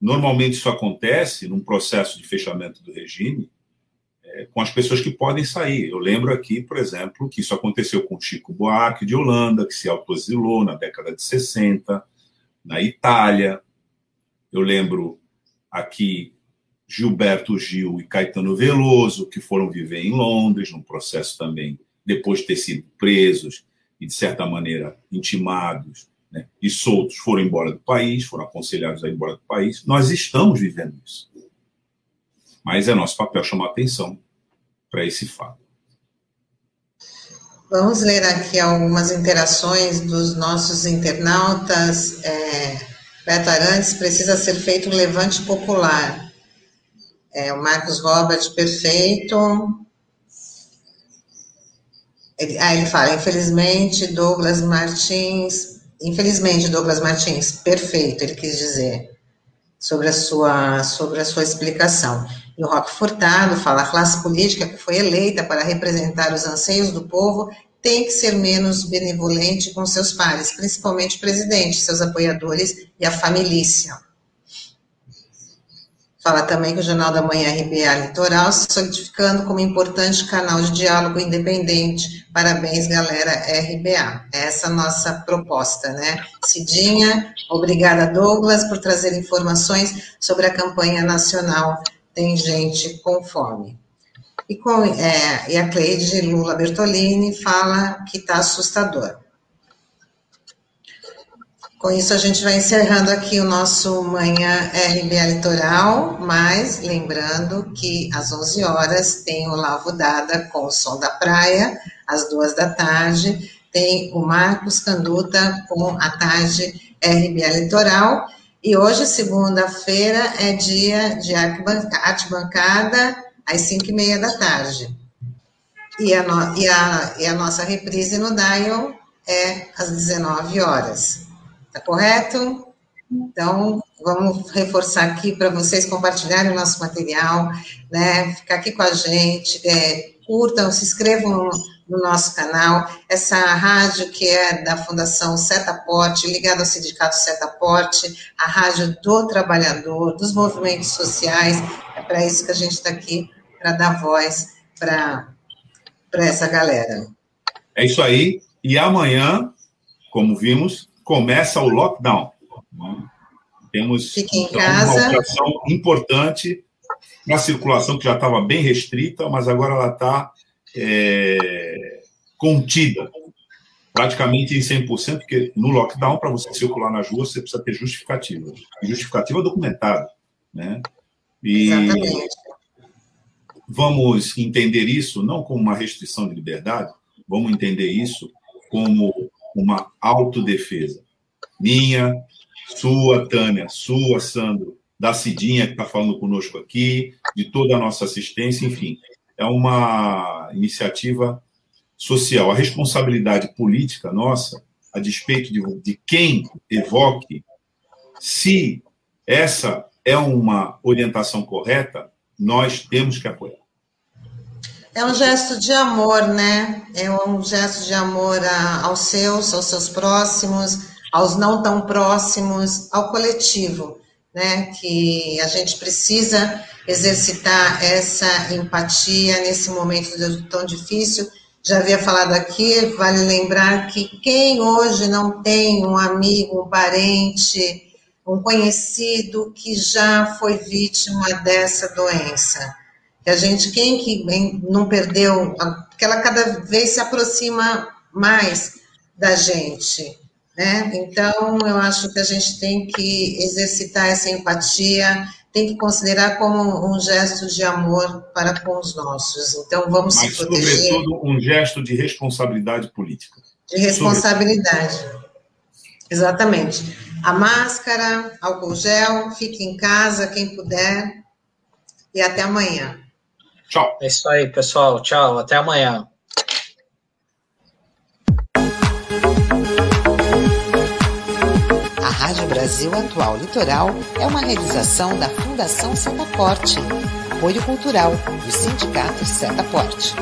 Normalmente isso acontece num processo de fechamento do regime é, com as pessoas que podem sair. Eu lembro aqui, por exemplo, que isso aconteceu com Chico Buarque de Holanda, que se autoexilou na década de 60 na Itália. Eu lembro aqui Gilberto Gil e Caetano Veloso, que foram viver em Londres, num processo também, depois de ter sido presos e, de certa maneira, intimados né, e soltos, foram embora do país, foram aconselhados a ir embora do país. Nós estamos vivendo isso. Mas é nosso papel chamar atenção para esse fato. Vamos ler aqui algumas interações dos nossos internautas. É, Beto Arantes, precisa ser feito um levante popular. É, o Marcos Robert, perfeito. Ele, ah, ele fala, infelizmente, Douglas Martins, infelizmente, Douglas Martins, perfeito, ele quis dizer, sobre a sua, sobre a sua explicação. E o Roque Furtado fala: a classe política que foi eleita para representar os anseios do povo tem que ser menos benevolente com seus pares, principalmente o presidente, seus apoiadores e a família. Fala também que o Jornal da Manhã RBA Litoral se solidificando como importante canal de diálogo independente. Parabéns, galera RBA. Essa é a nossa proposta, né? Cidinha, obrigada, Douglas, por trazer informações sobre a campanha nacional tem gente com fome. E, com, é, e a Cleide Lula Bertolini fala que está assustador. Com isso, a gente vai encerrando aqui o nosso Manhã RBA Litoral, mas lembrando que às 11 horas tem o Lavo Dada com o Som da Praia, às duas da tarde, tem o Marcos Canduta com a tarde RBA Litoral, e hoje, segunda-feira, é dia de arte bancada, às 5 e meia da tarde. E a, no, e, a, e a nossa reprise no Dial é às 19 horas. Tá correto? Então, vamos reforçar aqui para vocês compartilharem o nosso material, né? Ficar aqui com a gente, é, curtam, se inscrevam no nosso canal. Essa rádio que é da Fundação Setaporte, ligada ao Sindicato Setaporte, a rádio do trabalhador, dos movimentos sociais. É para isso que a gente está aqui, para dar voz para essa galera. É isso aí. E amanhã, como vimos, começa o lockdown. Temos então, uma operação importante na circulação que já estava bem restrita, mas agora ela está é, contida, praticamente em 100%, porque no lockdown, para você circular nas ruas, você precisa ter justificativa. Justificativa documentada. Né? E Exatamente. vamos entender isso não como uma restrição de liberdade, vamos entender isso como uma autodefesa. Minha, sua, Tânia, sua, Sandro, da Cidinha, que está falando conosco aqui, de toda a nossa assistência, enfim. É uma iniciativa social. A responsabilidade política nossa, a despeito de, de quem evoque, se essa é uma orientação correta, nós temos que apoiar. É um gesto de amor, né? É um gesto de amor a, aos seus, aos seus próximos, aos não tão próximos, ao coletivo, né? Que a gente precisa exercitar essa empatia nesse momento tão difícil. Já havia falado aqui, vale lembrar que quem hoje não tem um amigo, um parente, um conhecido que já foi vítima dessa doença. Que a gente, quem que não perdeu, que ela cada vez se aproxima mais da gente, né? Então, eu acho que a gente tem que exercitar essa empatia, tem que considerar como um gesto de amor para com os nossos. Então, vamos Mas, se proteger. sobretudo, um gesto de responsabilidade política. De responsabilidade. Exatamente. A máscara, álcool gel, fique em casa quem puder. E até amanhã. Tchau. É isso aí, pessoal. Tchau. Até amanhã. A Rádio Brasil Atual Litoral é uma realização da Fundação Setaporte, apoio cultural do Sindicato Setaporte.